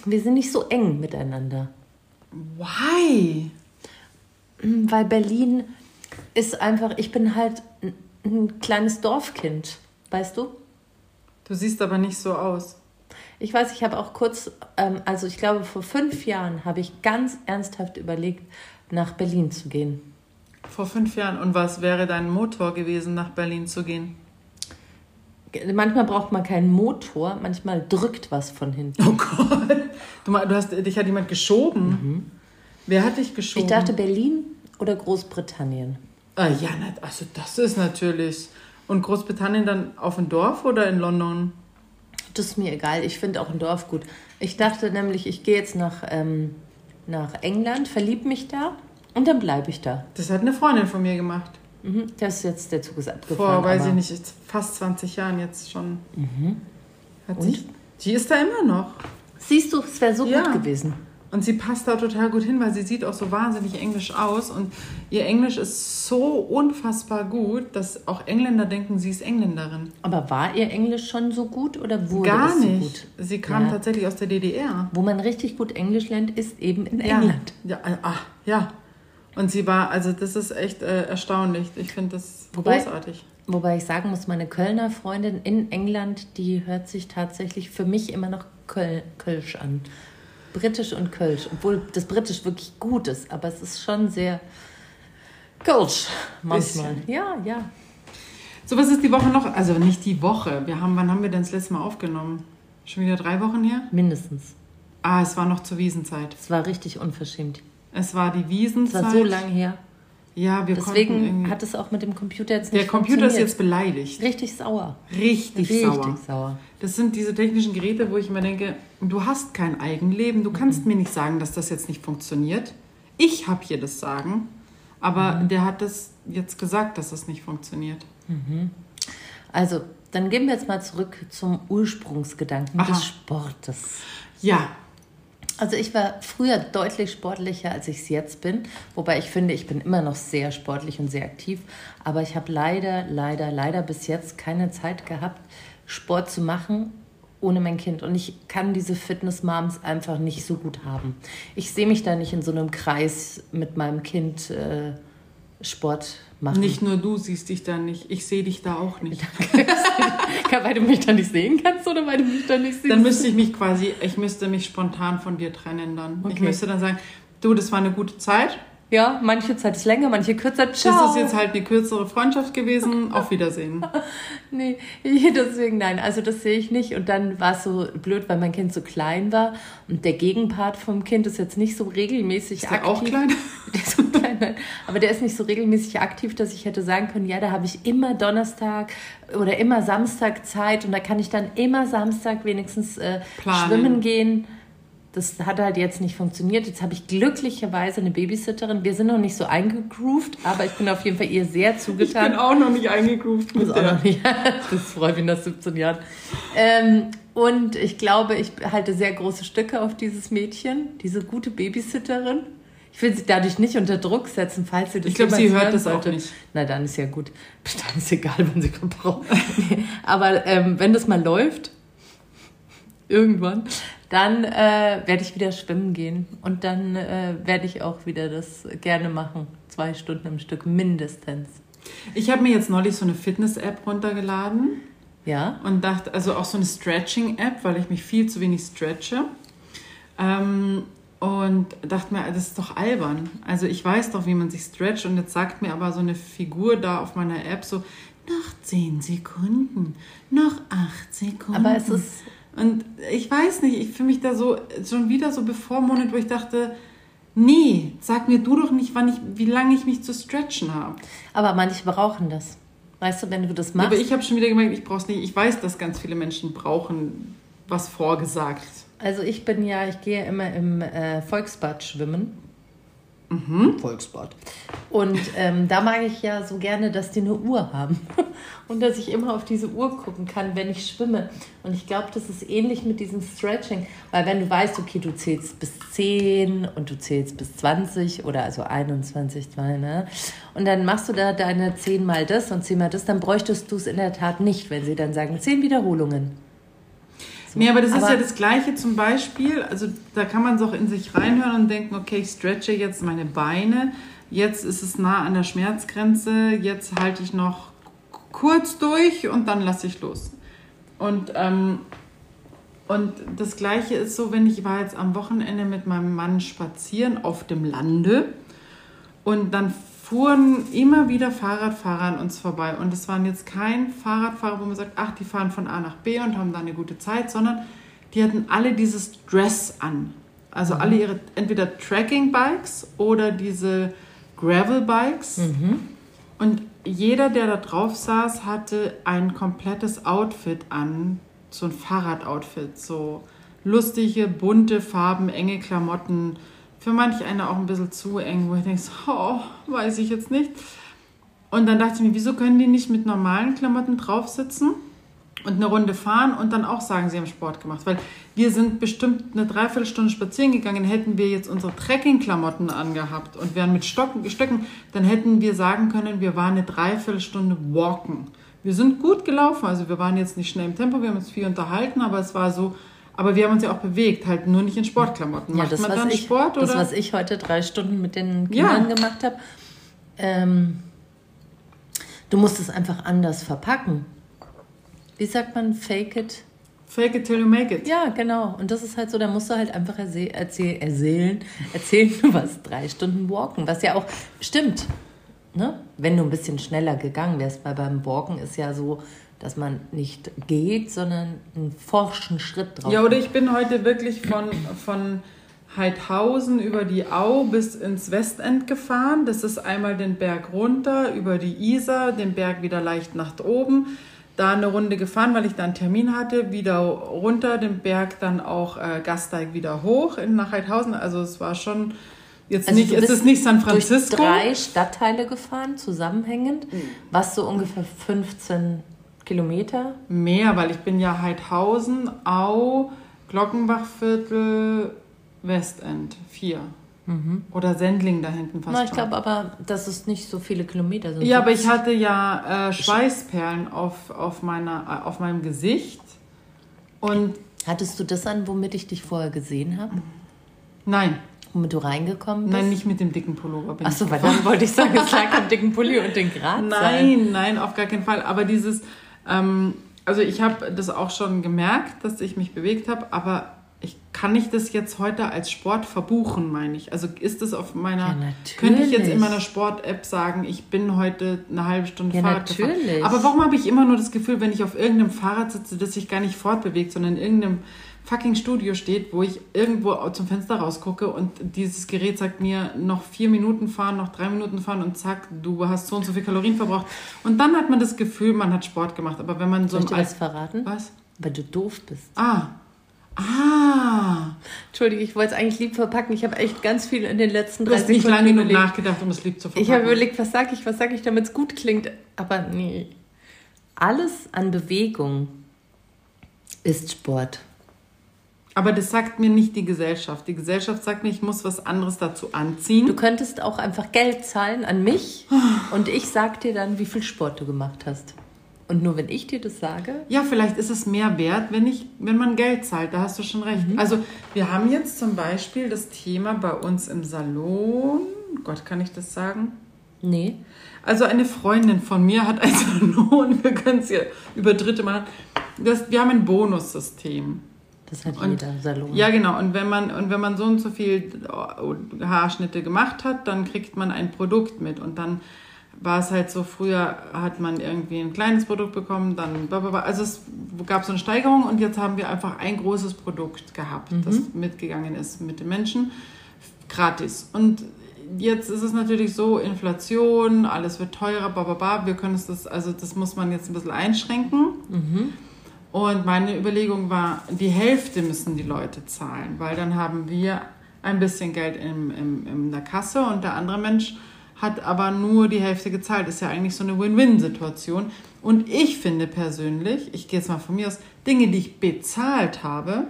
wir sind nicht so eng miteinander. Why? Weil Berlin ist einfach, ich bin halt ein kleines Dorfkind. Weißt du? Du siehst aber nicht so aus. Ich weiß, ich habe auch kurz, ähm, also ich glaube vor fünf Jahren habe ich ganz ernsthaft überlegt, nach Berlin zu gehen. Vor fünf Jahren. Und was wäre dein Motor gewesen, nach Berlin zu gehen? Manchmal braucht man keinen Motor, manchmal drückt was von hinten. Oh Gott. Du, du hast, dich hat jemand geschoben. Mhm. Wer hat dich geschoben? Ich dachte Berlin oder Großbritannien. Ah, ja, also das ist natürlich. Und Großbritannien dann auf dem Dorf oder in London? Das ist mir egal. Ich finde auch ein Dorf gut. Ich dachte nämlich, ich gehe jetzt nach, ähm, nach England, verliebe mich da und dann bleibe ich da. Das hat eine Freundin von mir gemacht. Mhm, das ist jetzt, der Zug ist abgefahren. Vor, weiß ich nicht, fast 20 Jahren jetzt schon. Mhm. Hat und? Sich, die ist da immer noch. Siehst du, es wäre so ja. gut gewesen. Und sie passt da total gut hin, weil sie sieht auch so wahnsinnig englisch aus. Und ihr Englisch ist so unfassbar gut, dass auch Engländer denken, sie ist Engländerin. Aber war ihr Englisch schon so gut oder wurde Gar es so nicht. gut? Sie kam ja. tatsächlich aus der DDR. Wo man richtig gut Englisch lernt, ist eben in ja. England. Ja, ach, ja. Und sie war, also das ist echt äh, erstaunlich. Ich finde das wobei, großartig. Wobei ich sagen muss, meine Kölner Freundin in England, die hört sich tatsächlich für mich immer noch Köl Kölsch an. Britisch und Kölsch. Obwohl das Britisch wirklich gut ist, aber es ist schon sehr Kölsch manchmal. Bisschen. Ja, ja. So, was ist die Woche noch? Also nicht die Woche. Wir haben, wann haben wir denn das letzte Mal aufgenommen? Schon wieder drei Wochen her? Mindestens. Ah, es war noch zur Wiesenzeit. Es war richtig unverschämt. Es war die Wiesenzeit. Es war so lang her. Ja, wir Deswegen hat es auch mit dem Computer jetzt nicht Der Computer ist jetzt beleidigt. Richtig sauer. Richtig, Richtig sauer. sauer. Das sind diese technischen Geräte, wo ich immer denke, du hast kein Eigenleben. Du kannst mhm. mir nicht sagen, dass das jetzt nicht funktioniert. Ich habe hier das Sagen, aber mhm. der hat das jetzt gesagt, dass das nicht funktioniert. Mhm. Also, dann gehen wir jetzt mal zurück zum Ursprungsgedanken Aha. des Sportes. Ja, also ich war früher deutlich sportlicher, als ich es jetzt bin. Wobei ich finde, ich bin immer noch sehr sportlich und sehr aktiv. Aber ich habe leider, leider, leider bis jetzt keine Zeit gehabt, Sport zu machen ohne mein Kind. Und ich kann diese Fitness-Moms einfach nicht so gut haben. Ich sehe mich da nicht in so einem Kreis mit meinem Kind äh, Sport machen. Nicht nur du siehst dich da nicht, ich sehe dich da auch nicht. Weil du mich da nicht sehen kannst oder weil du mich da nicht siehst? Dann müsste ich mich quasi, ich müsste mich spontan von dir trennen dann. Okay. Ich müsste dann sagen, du, das war eine gute Zeit, ja, manche Zeit ist länger, manche kürzer. Ciao. Das ist jetzt halt eine kürzere Freundschaft gewesen. Auf Wiedersehen. nee, deswegen nein. Also das sehe ich nicht. Und dann war es so blöd, weil mein Kind so klein war. Und der Gegenpart vom Kind ist jetzt nicht so regelmäßig ist aktiv. auch klein? Der ist so klein, nein. Aber der ist nicht so regelmäßig aktiv, dass ich hätte sagen können, ja, da habe ich immer Donnerstag oder immer Samstag Zeit. Und da kann ich dann immer Samstag wenigstens äh, schwimmen gehen das hat halt jetzt nicht funktioniert. Jetzt habe ich glücklicherweise eine Babysitterin. Wir sind noch nicht so eingegroovt, aber ich bin auf jeden Fall ihr sehr zugetan. Ich bin auch noch nicht eingegroovt. Mit der. Nicht, das freut mich nach 17 Jahren. Ähm, und ich glaube, ich halte sehr große Stücke auf dieses Mädchen, diese gute Babysitterin. Ich will sie dadurch nicht unter Druck setzen, falls sie das Ich glaube, sie hört das sollte. auch nicht. Na, dann ist ja gut. Dann ist egal, wenn sie verbraucht. aber ähm, wenn das mal läuft, irgendwann, dann äh, werde ich wieder schwimmen gehen und dann äh, werde ich auch wieder das gerne machen. Zwei Stunden im Stück mindestens. Ich habe mir jetzt neulich so eine Fitness-App runtergeladen. Ja. Und dachte, also auch so eine Stretching-App, weil ich mich viel zu wenig stretche. Ähm, und dachte mir, das ist doch albern. Also ich weiß doch, wie man sich stretcht und jetzt sagt mir aber so eine Figur da auf meiner App so, noch 10 Sekunden, noch 8 Sekunden. Aber es ist und ich weiß nicht, ich fühle mich da so schon wieder so bevormundet, wo ich dachte, nee, sag mir du doch nicht, wann ich, wie lange ich mich zu stretchen habe. Aber manche brauchen das. Weißt du, wenn du das machst. Ja, aber ich habe schon wieder gemerkt, ich brauche es nicht. Ich weiß, dass ganz viele Menschen brauchen was vorgesagt. Also ich bin ja, ich gehe immer im äh, Volksbad schwimmen. Mhm. Volksbad. Und ähm, da mag ich ja so gerne, dass die eine Uhr haben. Und dass ich immer auf diese Uhr gucken kann, wenn ich schwimme. Und ich glaube, das ist ähnlich mit diesem Stretching. Weil wenn du weißt, okay, du zählst bis 10 und du zählst bis 20 oder also 21, 2, ne? Und dann machst du da deine 10 mal das und 10 mal das, dann bräuchtest du es in der Tat nicht, wenn sie dann sagen, 10 Wiederholungen. So. Nee, aber das aber ist ja das Gleiche zum Beispiel. Also da kann man es auch in sich reinhören und denken, okay, ich stretche jetzt meine Beine. Jetzt ist es nah an der Schmerzgrenze. Jetzt halte ich noch kurz durch und dann lasse ich los. Und, ähm, und das Gleiche ist so, wenn ich war jetzt am Wochenende mit meinem Mann spazieren auf dem Lande und dann fuhren immer wieder Fahrradfahrer an uns vorbei. Und es waren jetzt kein Fahrradfahrer, wo man sagt, ach, die fahren von A nach B und haben da eine gute Zeit, sondern die hatten alle dieses Dress an. Also mhm. alle ihre entweder Tracking-Bikes oder diese Gravel-Bikes. Mhm. Und jeder, der da drauf saß, hatte ein komplettes Outfit an, so ein Fahrradoutfit, so lustige, bunte Farben, enge Klamotten. Für manch eine auch ein bisschen zu eng, wo ich denke, oh, weiß ich jetzt nicht. Und dann dachte ich mir, wieso können die nicht mit normalen Klamotten drauf sitzen? und eine Runde fahren und dann auch sagen, sie haben Sport gemacht. Weil wir sind bestimmt eine Dreiviertelstunde spazieren gegangen, hätten wir jetzt unsere Trekkingklamotten angehabt und wären mit Stocken, Stöcken, dann hätten wir sagen können, wir waren eine Dreiviertelstunde walken. Wir sind gut gelaufen, also wir waren jetzt nicht schnell im Tempo, wir haben uns viel unterhalten, aber es war so, aber wir haben uns ja auch bewegt, halt nur nicht in Sportklamotten. Ja, Macht das, man dann ich, Sport? Oder? Das, was ich heute drei Stunden mit den Kindern ja. gemacht habe, ähm, du musst es einfach anders verpacken wie sagt man, fake it? Fake it till you make it. Ja, genau. Und das ist halt so, da musst du halt einfach erzähl erzähl erzählen, erzählen, du warst drei Stunden walken, was ja auch stimmt. Ne? Wenn du ein bisschen schneller gegangen wärst, weil beim Walken ist ja so, dass man nicht geht, sondern einen forschen Schritt drauf. Ja, oder ich bin heute wirklich von, von Heidhausen über die Au bis ins Westend gefahren. Das ist einmal den Berg runter, über die Isar, den Berg wieder leicht nach oben da eine Runde gefahren, weil ich da einen Termin hatte, wieder runter den Berg, dann auch äh, Gasteig wieder hoch in nach Heidhausen. Also es war schon jetzt also nicht, es ist nicht San Francisco. Durch drei Stadtteile gefahren, zusammenhängend, mhm. was so ungefähr 15 Kilometer. Mehr, weil ich bin ja Heidhausen, Au, Glockenbachviertel, Westend, vier. Mhm. Oder Sendling da hinten fast. Na, ich glaube aber, dass es nicht so viele Kilometer sind. Ja, aber ich hatte ja äh, Schweißperlen auf, auf, meiner, äh, auf meinem Gesicht. Und Hattest du das an, womit ich dich vorher gesehen habe? Nein. Womit du reingekommen bist? Nein, nicht mit dem dicken Pullover. Achso, weil dann wollte ich sagen, es lag am dicken Pulli und den Grat. Nein, nein, auf gar keinen Fall. Aber dieses, ähm, also ich habe das auch schon gemerkt, dass ich mich bewegt habe, aber ich kann ich das jetzt heute als Sport verbuchen, meine ich. Also ist es auf meiner, ja, könnte ich jetzt in meiner Sport-App sagen, ich bin heute eine halbe Stunde ja, Fahrrad natürlich. gefahren. Aber warum habe ich immer nur das Gefühl, wenn ich auf irgendeinem Fahrrad sitze, dass sich gar nicht fortbewegt, sondern in irgendeinem fucking Studio steht, wo ich irgendwo zum Fenster rausgucke und dieses Gerät sagt mir noch vier Minuten fahren, noch drei Minuten fahren und zack, du hast so und so viel Kalorien verbraucht. Und dann hat man das Gefühl, man hat Sport gemacht. Aber wenn man so Soll ich dir was verraten? Was? Weil du doof bist. Ah, Ah. Entschuldige, ich wollte es eigentlich lieb verpacken. Ich habe echt ganz viel in den letzten drei Du hast nicht lange genug nachgedacht, um es lieb zu verpacken. Ich habe überlegt, was sage ich, was sage ich, damit es gut klingt. Aber nee. Alles an Bewegung ist Sport. Aber das sagt mir nicht die Gesellschaft. Die Gesellschaft sagt mir, ich muss was anderes dazu anziehen. Du könntest auch einfach Geld zahlen an mich und ich sag dir dann, wie viel Sport du gemacht hast. Und nur wenn ich dir das sage? Ja, vielleicht ist es mehr wert, wenn, ich, wenn man Geld zahlt. Da hast du schon recht. Mhm. Also wir haben jetzt zum Beispiel das Thema bei uns im Salon. Gott, kann ich das sagen? Nee. Also eine Freundin von mir hat ein Salon. Wir können es ja über Dritte machen. Das, wir haben ein Bonussystem. Das hat und, jeder Salon. Ja, genau. Und wenn man und wenn man so und so viel Haarschnitte gemacht hat, dann kriegt man ein Produkt mit und dann war es halt so, früher hat man irgendwie ein kleines Produkt bekommen, dann blablabla. Also es gab so eine Steigerung und jetzt haben wir einfach ein großes Produkt gehabt, mhm. das mitgegangen ist mit den Menschen, gratis. Und jetzt ist es natürlich so, Inflation, alles wird teurer, bababa, wir können es das, also das muss man jetzt ein bisschen einschränken. Mhm. Und meine Überlegung war, die Hälfte müssen die Leute zahlen, weil dann haben wir ein bisschen Geld in, in, in der Kasse und der andere Mensch hat aber nur die Hälfte gezahlt. Ist ja eigentlich so eine Win-Win-Situation. Und ich finde persönlich, ich gehe jetzt mal von mir aus, Dinge, die ich bezahlt habe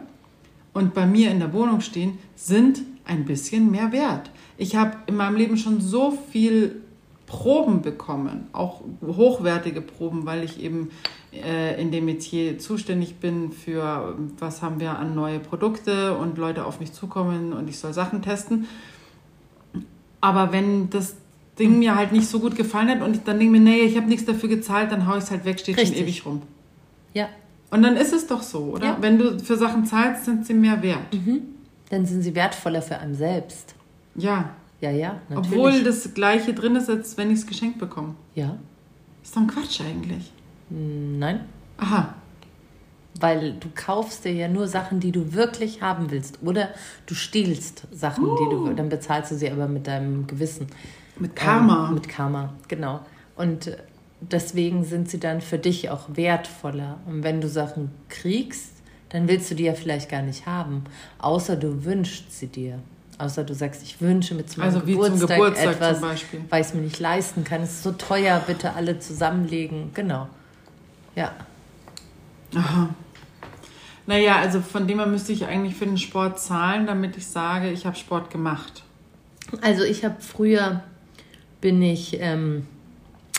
und bei mir in der Wohnung stehen, sind ein bisschen mehr wert. Ich habe in meinem Leben schon so viel Proben bekommen, auch hochwertige Proben, weil ich eben äh, in dem Metier zuständig bin für, was haben wir an neue Produkte und Leute auf mich zukommen und ich soll Sachen testen. Aber wenn das Ding mir halt nicht so gut gefallen hat und ich dann denke mir, nee, ich habe nichts dafür gezahlt, dann haue ich es halt weg, steht Richtig. schon ewig rum. Ja. Und dann ist es doch so, oder? Ja. Wenn du für Sachen zahlst, sind sie mehr wert. Dann sind sie wertvoller für einen selbst. Ja. Ja, ja, natürlich. Obwohl das Gleiche drin ist, als wenn ich es geschenkt bekomme. Ja. Ist doch ein Quatsch eigentlich. Hm, Nein. Aha. Weil du kaufst dir ja nur Sachen, die du wirklich haben willst. Oder du stiehlst Sachen, die du. Dann bezahlst du sie aber mit deinem Gewissen. Mit Karma. Ähm, mit Karma, genau. Und deswegen sind sie dann für dich auch wertvoller. Und wenn du Sachen kriegst, dann willst du die ja vielleicht gar nicht haben. Außer du wünschst sie dir. Außer du sagst, ich wünsche mir zu meinem Also wie zum Geburtstag, Geburtstag etwas, zum Beispiel. weil ich es mir nicht leisten kann. Es ist so teuer, bitte alle zusammenlegen. Genau. Ja. Aha. Naja, also von dem her müsste ich eigentlich für den Sport zahlen, damit ich sage, ich habe Sport gemacht. Also ich habe früher bin ich ähm,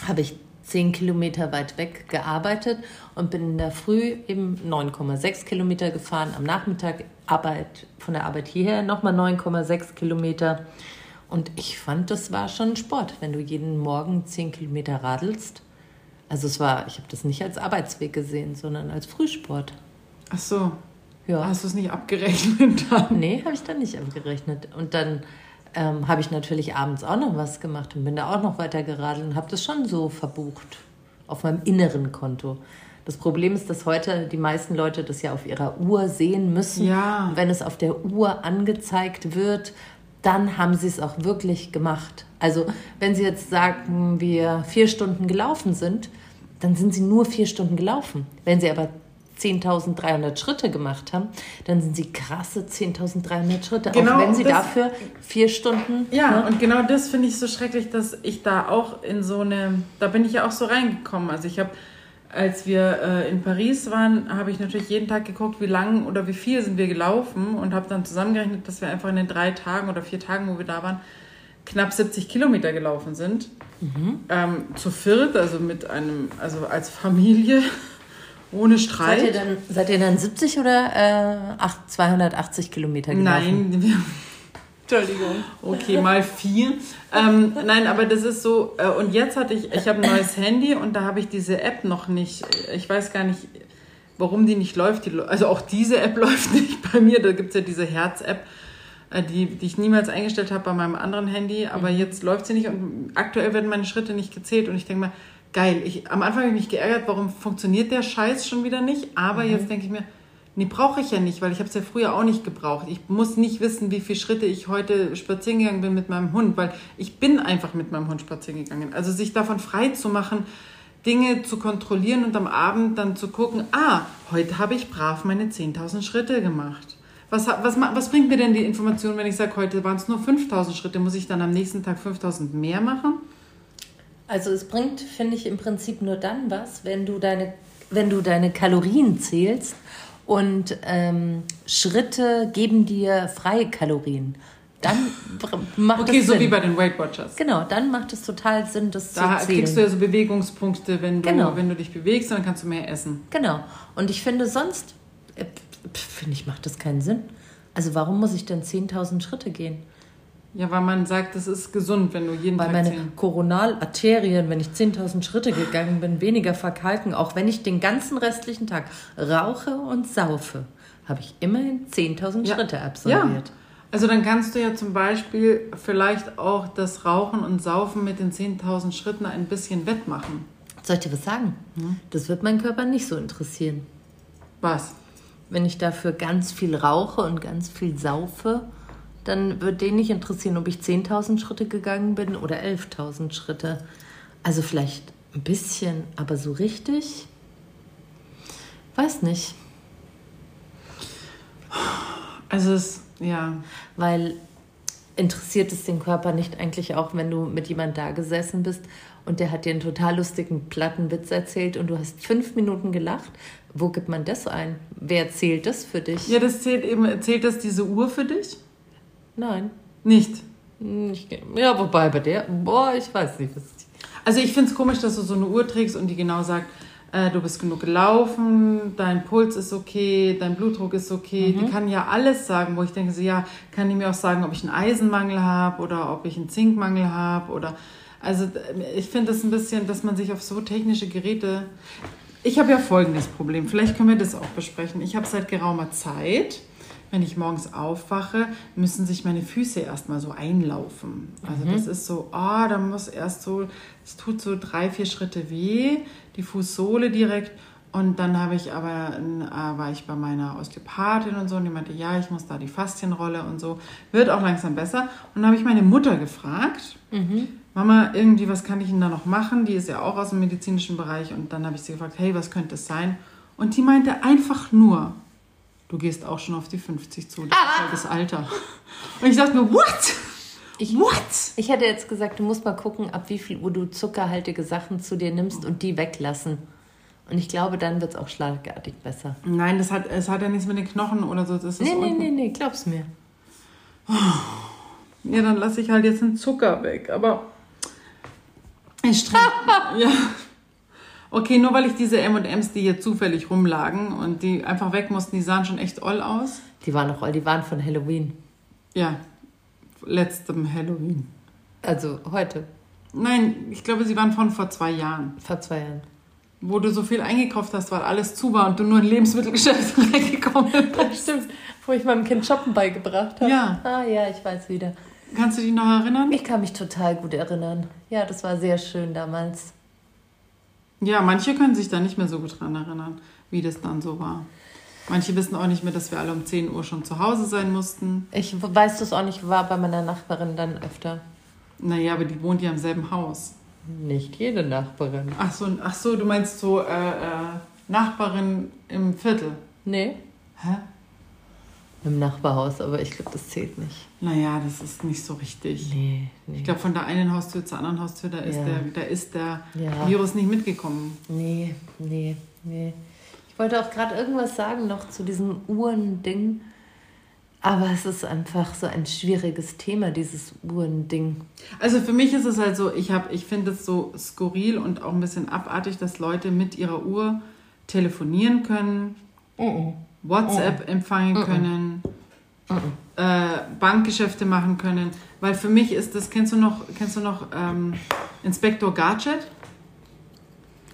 habe ich zehn Kilometer weit weg gearbeitet und bin in der Früh eben 9,6 Kilometer gefahren, am Nachmittag Arbeit von der Arbeit hierher nochmal 9,6 Kilometer und ich fand, das war schon Sport, wenn du jeden Morgen 10 Kilometer radelst. Also es war, ich habe das nicht als Arbeitsweg gesehen, sondern als Frühsport. Ach so. Ja. Hast du es nicht abgerechnet dann? Nee, habe ich dann nicht abgerechnet. Und dann ähm, habe ich natürlich abends auch noch was gemacht und bin da auch noch weiter geradelt und habe das schon so verbucht auf meinem inneren Konto. Das Problem ist, dass heute die meisten Leute das ja auf ihrer Uhr sehen müssen. Ja. Und wenn es auf der Uhr angezeigt wird, dann haben sie es auch wirklich gemacht. Also wenn sie jetzt sagen, wir vier Stunden gelaufen sind, dann sind sie nur vier Stunden gelaufen. Wenn sie aber 10.300 Schritte gemacht haben, dann sind sie krasse 10.300 Schritte. Genau, auch wenn sie das- dafür vier Stunden. Ja, ne? und genau das finde ich so schrecklich, dass ich da auch in so eine, da bin ich ja auch so reingekommen. Also ich habe, als wir äh, in Paris waren, habe ich natürlich jeden Tag geguckt, wie lang oder wie viel sind wir gelaufen und habe dann zusammengerechnet, dass wir einfach in den drei Tagen oder vier Tagen, wo wir da waren, knapp 70 Kilometer gelaufen sind. Ähm, zu viert, also mit einem, also als Familie, ohne Streit. Seid ihr, dann, seid ihr dann 70 oder äh, acht- 280 Kilometer gelaufen? Nein, wir, Entschuldigung. Okay, mal vier. Ähm, nein, aber das ist so. Äh, und jetzt hatte ich, ich habe ein neues Handy und da habe ich diese App noch nicht. Ich weiß gar nicht, warum die nicht läuft. Die, also auch diese App läuft nicht bei mir. Da gibt es ja diese Herz-App, äh, die, die ich niemals eingestellt habe bei meinem anderen Handy. Aber jetzt läuft sie nicht und aktuell werden meine Schritte nicht gezählt. Und ich denke mal, geil. Ich, am Anfang habe ich mich geärgert, warum funktioniert der Scheiß schon wieder nicht. Aber jetzt denke ich mir, Nee, brauche ich ja nicht, weil ich habe es ja früher auch nicht gebraucht. Ich muss nicht wissen, wie viele Schritte ich heute spazieren gegangen bin mit meinem Hund, weil ich bin einfach mit meinem Hund spazieren gegangen. Also sich davon frei zu machen, Dinge zu kontrollieren und am Abend dann zu gucken, ah, heute habe ich brav meine 10.000 Schritte gemacht. Was, was, was bringt mir denn die Information, wenn ich sage, heute waren es nur 5.000 Schritte, muss ich dann am nächsten Tag 5.000 mehr machen? Also es bringt, finde ich, im Prinzip nur dann was, wenn du deine, wenn du deine Kalorien zählst und ähm, Schritte geben dir freie Kalorien. Dann macht Okay, es so Sinn. wie bei den Weight Watchers. Genau, dann macht es total Sinn, das Da zu zählen. kriegst du ja so Bewegungspunkte, wenn du, Genau. wenn du dich bewegst, dann kannst du mehr essen. Genau. Und ich finde sonst, äh, finde ich, macht das keinen Sinn. Also warum muss ich denn 10.000 Schritte gehen? Ja, weil man sagt, das ist gesund, wenn du jeden Weil Tag meine zehn. Koronalarterien, wenn ich 10.000 Schritte gegangen bin, weniger verkalken, auch wenn ich den ganzen restlichen Tag rauche und saufe, habe ich immerhin 10.000 Ja. Schritte Ja, absolviert. also dann kannst du ja zum Beispiel vielleicht auch das Rauchen und Saufen mit den 10.000 Schritten ein bisschen wettmachen. Soll ich dir was sagen? Das wird meinen Körper nicht so interessieren. Was? Wenn ich dafür ganz viel rauche und ganz viel saufe, dann wird den nicht interessieren, ob ich 10.000 Schritte gegangen bin oder 11.000 Schritte. Also vielleicht ein bisschen, aber so richtig? Weiß nicht. Also es, ja. Weil interessiert es den Körper nicht eigentlich auch, wenn du mit jemand da gesessen bist und der hat dir einen total lustigen Plattenwitz erzählt und du hast fünf Minuten gelacht? Wo gibt man das ein? Wer zählt das für dich? Ja, das zählt eben, zählt das diese Uhr für dich? Nein. Nicht. Nicht, ja, wobei bei der, boah, ich weiß nicht, was Also ich finde es komisch, dass du so eine Uhr trägst und die genau sagt, äh, du bist genug gelaufen, dein Puls ist okay, dein Blutdruck ist okay. Die kann ja alles sagen, wo ich denke, so, ja, kann die mir auch sagen, ob ich einen Eisenmangel habe oder ob ich einen Zinkmangel habe oder also äh, ich finde das ein bisschen, dass man sich auf so technische Geräte Ich habe ja folgendes Problem. Vielleicht können wir das auch besprechen. Ich habe seit geraumer Zeit, wenn ich morgens aufwache, müssen sich meine Füße erstmal so einlaufen. Also das ist so, ah, da muss erst so, es tut so drei, vier Schritte weh, die Fußsohle direkt. Und dann habe ich aber, äh, war ich bei meiner Osteopathin und so und die meinte, ja, ich muss da die Faszienrolle und so. Wird auch langsam besser. Und dann habe ich meine Mutter gefragt, Mama, irgendwie, was kann ich denn da noch machen? Die ist ja auch aus dem medizinischen Bereich. Und dann habe ich sie gefragt, hey, was könnte es sein? Und die meinte einfach nur, du gehst auch schon auf die 50 zu. Das ist halt das Alter. Und ich dachte mir, what? Ich, What? Ich hätte jetzt gesagt, du musst mal gucken, ab wie viel Uhr du zuckerhaltige Sachen zu dir nimmst und die weglassen. Und ich glaube, dann wird es auch schlagartig besser. Nein, das hat, es hat ja nichts mit den Knochen oder so. Das ist Nee, nee, nee, nee, glaub's mir. Ja, dann lasse ich halt jetzt den Zucker weg. Aber ich streng. ja. Okay, nur weil ich diese M&M's, die hier zufällig rumlagen und die einfach weg mussten, die sahen schon echt oll aus. Die waren noch, die waren von Halloween. Ja, letztem Halloween. Also heute, Nein, ich glaube, sie waren von vor zwei Jahren, vor zwei Jahren. wo du so viel eingekauft hast, weil alles zu war und du nur in Lebensmittelgeschäft reingekommen bist. Stimmt, wo ich meinem Kind Shoppen beigebracht habe. Ja. Ah ja, ich weiß wieder. Kannst du dich noch erinnern? Ich kann mich total gut erinnern. Ja, das war sehr schön damals. Ja, manche können sich da nicht mehr so gut dran erinnern, wie das dann so war. Manche wissen auch nicht mehr, dass wir alle um 10 Uhr schon zu Hause sein mussten. Ich weiß das auch nicht, war bei meiner Nachbarin dann öfter. Naja, aber die wohnt ja im selben Haus. Nicht jede Nachbarin. Ach so, ach so du meinst so äh, äh, Nachbarin im Viertel. Nee, Hä? Im Nachbarhaus, aber ich glaube, das zählt nicht. Naja, das ist nicht so richtig. Nee, nee. Ich glaube, von der einen Haustür zur anderen Haustür, da ist, Ja. der, da ist der Ja. Virus nicht mitgekommen. Nee, nee, nee. Ich wollte auch gerade irgendwas sagen noch zu diesem Uhrending. Aber es ist einfach so ein schwieriges Thema, dieses Uhrending. Also für mich ist es halt so, ich, hab- ich finde es so skurril und auch ein bisschen abartig, dass Leute mit ihrer Uhr telefonieren können, WhatsApp empfangen können, äh, Bankgeschäfte machen können. Weil für mich ist das, kennst du noch, kennst du noch ähm, Inspektor Gadget?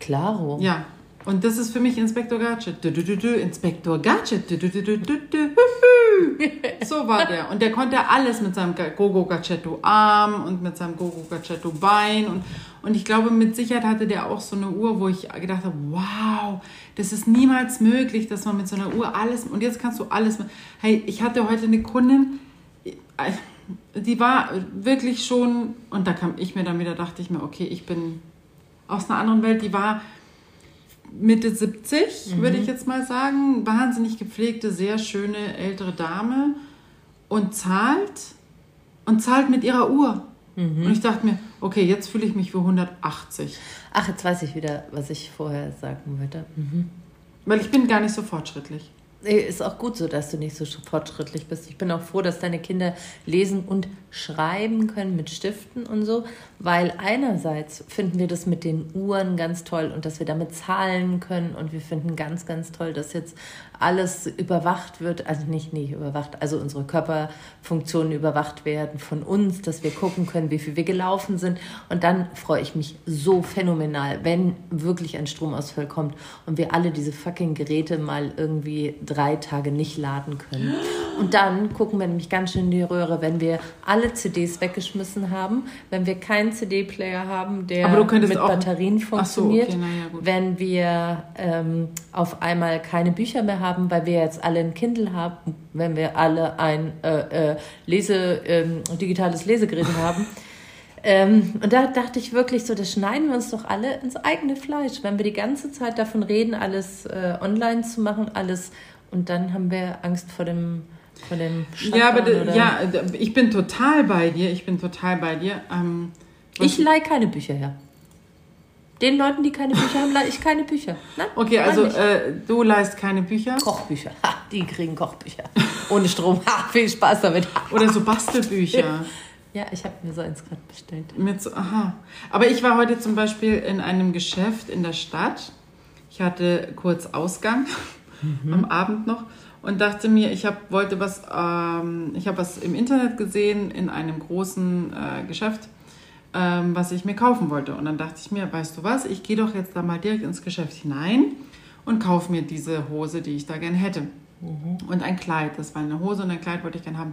Klaro. Ja. Und das ist für mich Inspektor Gadget. Du, du, du, du, Inspektor Gadget. Du, du, du, du, du, du. So war der. Und der konnte alles mit seinem Gogo Gadgetto Arm und mit seinem Gogo Gadgetto Bein. Und, und ich glaube, mit Sicherheit hatte der auch so eine Uhr, wo ich gedacht habe, wow, das ist niemals möglich, dass man mit so einer Uhr alles... Und jetzt kannst du alles... mit- Hey, ich hatte heute eine Kundin, die war wirklich schon... Und da kam ich mir dann wieder, dachte ich mir, okay, ich bin aus einer anderen Welt. Die war Mitte 70, würde ich jetzt mal sagen. Wahnsinnig gepflegte, sehr schöne ältere Dame und zahlt und zahlt mit ihrer Uhr. Und ich dachte mir, okay, jetzt fühle ich mich für 180. Ach, jetzt weiß ich wieder, was ich vorher sagen wollte. Mhm. Weil ich bin gar nicht so fortschrittlich. Ist auch gut so, dass du nicht so fortschrittlich bist. Ich bin auch froh, dass deine Kinder lesen und schreiben können mit Stiften und so, weil einerseits finden wir das mit den Uhren ganz toll und dass wir damit zahlen können und wir finden ganz, ganz toll, dass jetzt alles überwacht wird, also nicht, nicht überwacht, also unsere Körperfunktionen überwacht werden von uns, dass wir gucken können, wie viel wir gelaufen sind und dann freue ich mich so phänomenal, wenn wirklich ein Stromausfall kommt und wir alle diese fucking Geräte mal irgendwie drei Tage nicht laden können. Und dann gucken wir nämlich ganz schön in die Röhre, wenn wir alle CDs weggeschmissen haben, wenn wir keinen CD-Player haben, der mit Batterien Ach so, funktioniert, okay, ja, wenn wir ähm, auf einmal keine Bücher mehr haben, weil wir jetzt alle ein Kindle haben, wenn wir alle ein äh, äh, Lese, ähm, digitales Lesegerät haben. Ähm, und da dachte ich wirklich so, das schneiden wir uns doch alle ins eigene Fleisch, wenn wir die ganze Zeit davon reden, alles äh, online zu machen, alles und dann haben wir Angst vor dem vor dem Ja, aber oder- ja, ich bin total bei dir. Ich bin total bei dir. Ähm, Ich leihe keine Bücher her. Den Leuten, die keine Bücher haben, leihe ich keine Bücher. Nein, okay, also äh, du leist keine Bücher. Kochbücher. Ha, die kriegen Kochbücher. Ohne Strom. Ha, viel Spaß damit. Oder so Bastelbücher. Ja, ich habe mir so eins gerade bestellt. Mit so, aha. Aber ich war heute zum Beispiel in einem Geschäft in der Stadt. Ich hatte kurz Ausgang am Abend noch und dachte mir, ich hab, wollte was, ähm, ich habe was im Internet gesehen in einem großen äh, Geschäft ähm, was ich mir kaufen wollte. Und dann dachte ich mir, weißt du was, ich gehe doch jetzt da mal direkt ins Geschäft hinein und kaufe mir diese Hose, die ich da gerne hätte. Und ein Kleid, das war eine Hose und ein Kleid wollte ich gerne haben.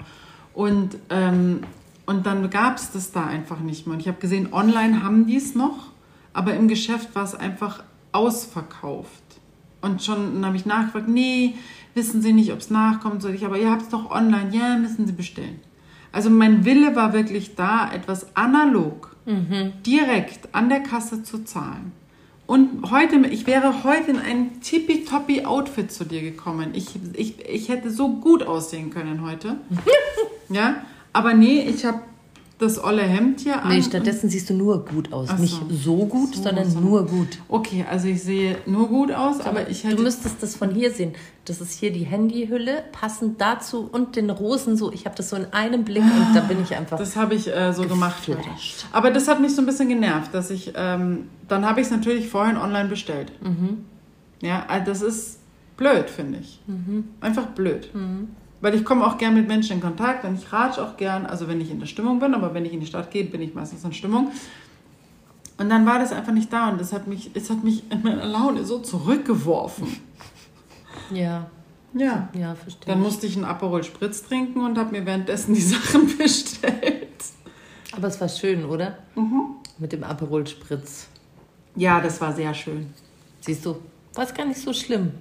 Und, ähm, und dann gab es das da einfach nicht mehr. Und ich habe gesehen, online haben die es noch, aber im Geschäft war es einfach ausverkauft. Und schon habe ich nachgefragt, nee, wissen Sie nicht, ob es nachkommt, soll ich, aber ihr habt es doch online, ja, müssen Sie bestellen. Also mein Wille war wirklich da, etwas analog, direkt an der Kasse zu zahlen. Und heute, ich wäre heute in ein tippitoppi Outfit zu dir gekommen. Ich, ich, ich hätte so gut aussehen können heute. ja, aber nee, ich habe das olle Hemd hier an. Nee, stattdessen siehst du nur gut aus. So. Nicht so gut, So, sondern so. nur gut. Okay, also ich sehe nur gut aus, aber ich hätte... du müsstest das von hier sehen. Das ist hier die Handyhülle, passend dazu und den Rosen so. Ich habe das so in einem Blick und da bin ich einfach. Das habe ich äh, so gemacht heute. Aber das hat mich so ein bisschen genervt, dass ich, ähm, dann habe ich es natürlich vorhin online bestellt. Mhm. Ja, also das ist blöd, finde ich. Mhm. Einfach blöd. Weil ich komme auch gern mit Menschen in Kontakt und ich ratsch auch gern, also wenn ich in der Stimmung bin, aber wenn ich in die Stadt gehe, bin ich meistens in Stimmung. Und dann war das einfach nicht da und das hat mich, es hat mich in meiner Laune so zurückgeworfen. ja, Ja. ja, verstehe. Dann musste ich einen Aperol Spritz trinken und habe mir währenddessen die Sachen bestellt. Aber es war schön, oder? Mhm. Mit dem Aperol Spritz. Ja, das war sehr schön. Siehst du, war es gar nicht so schlimm.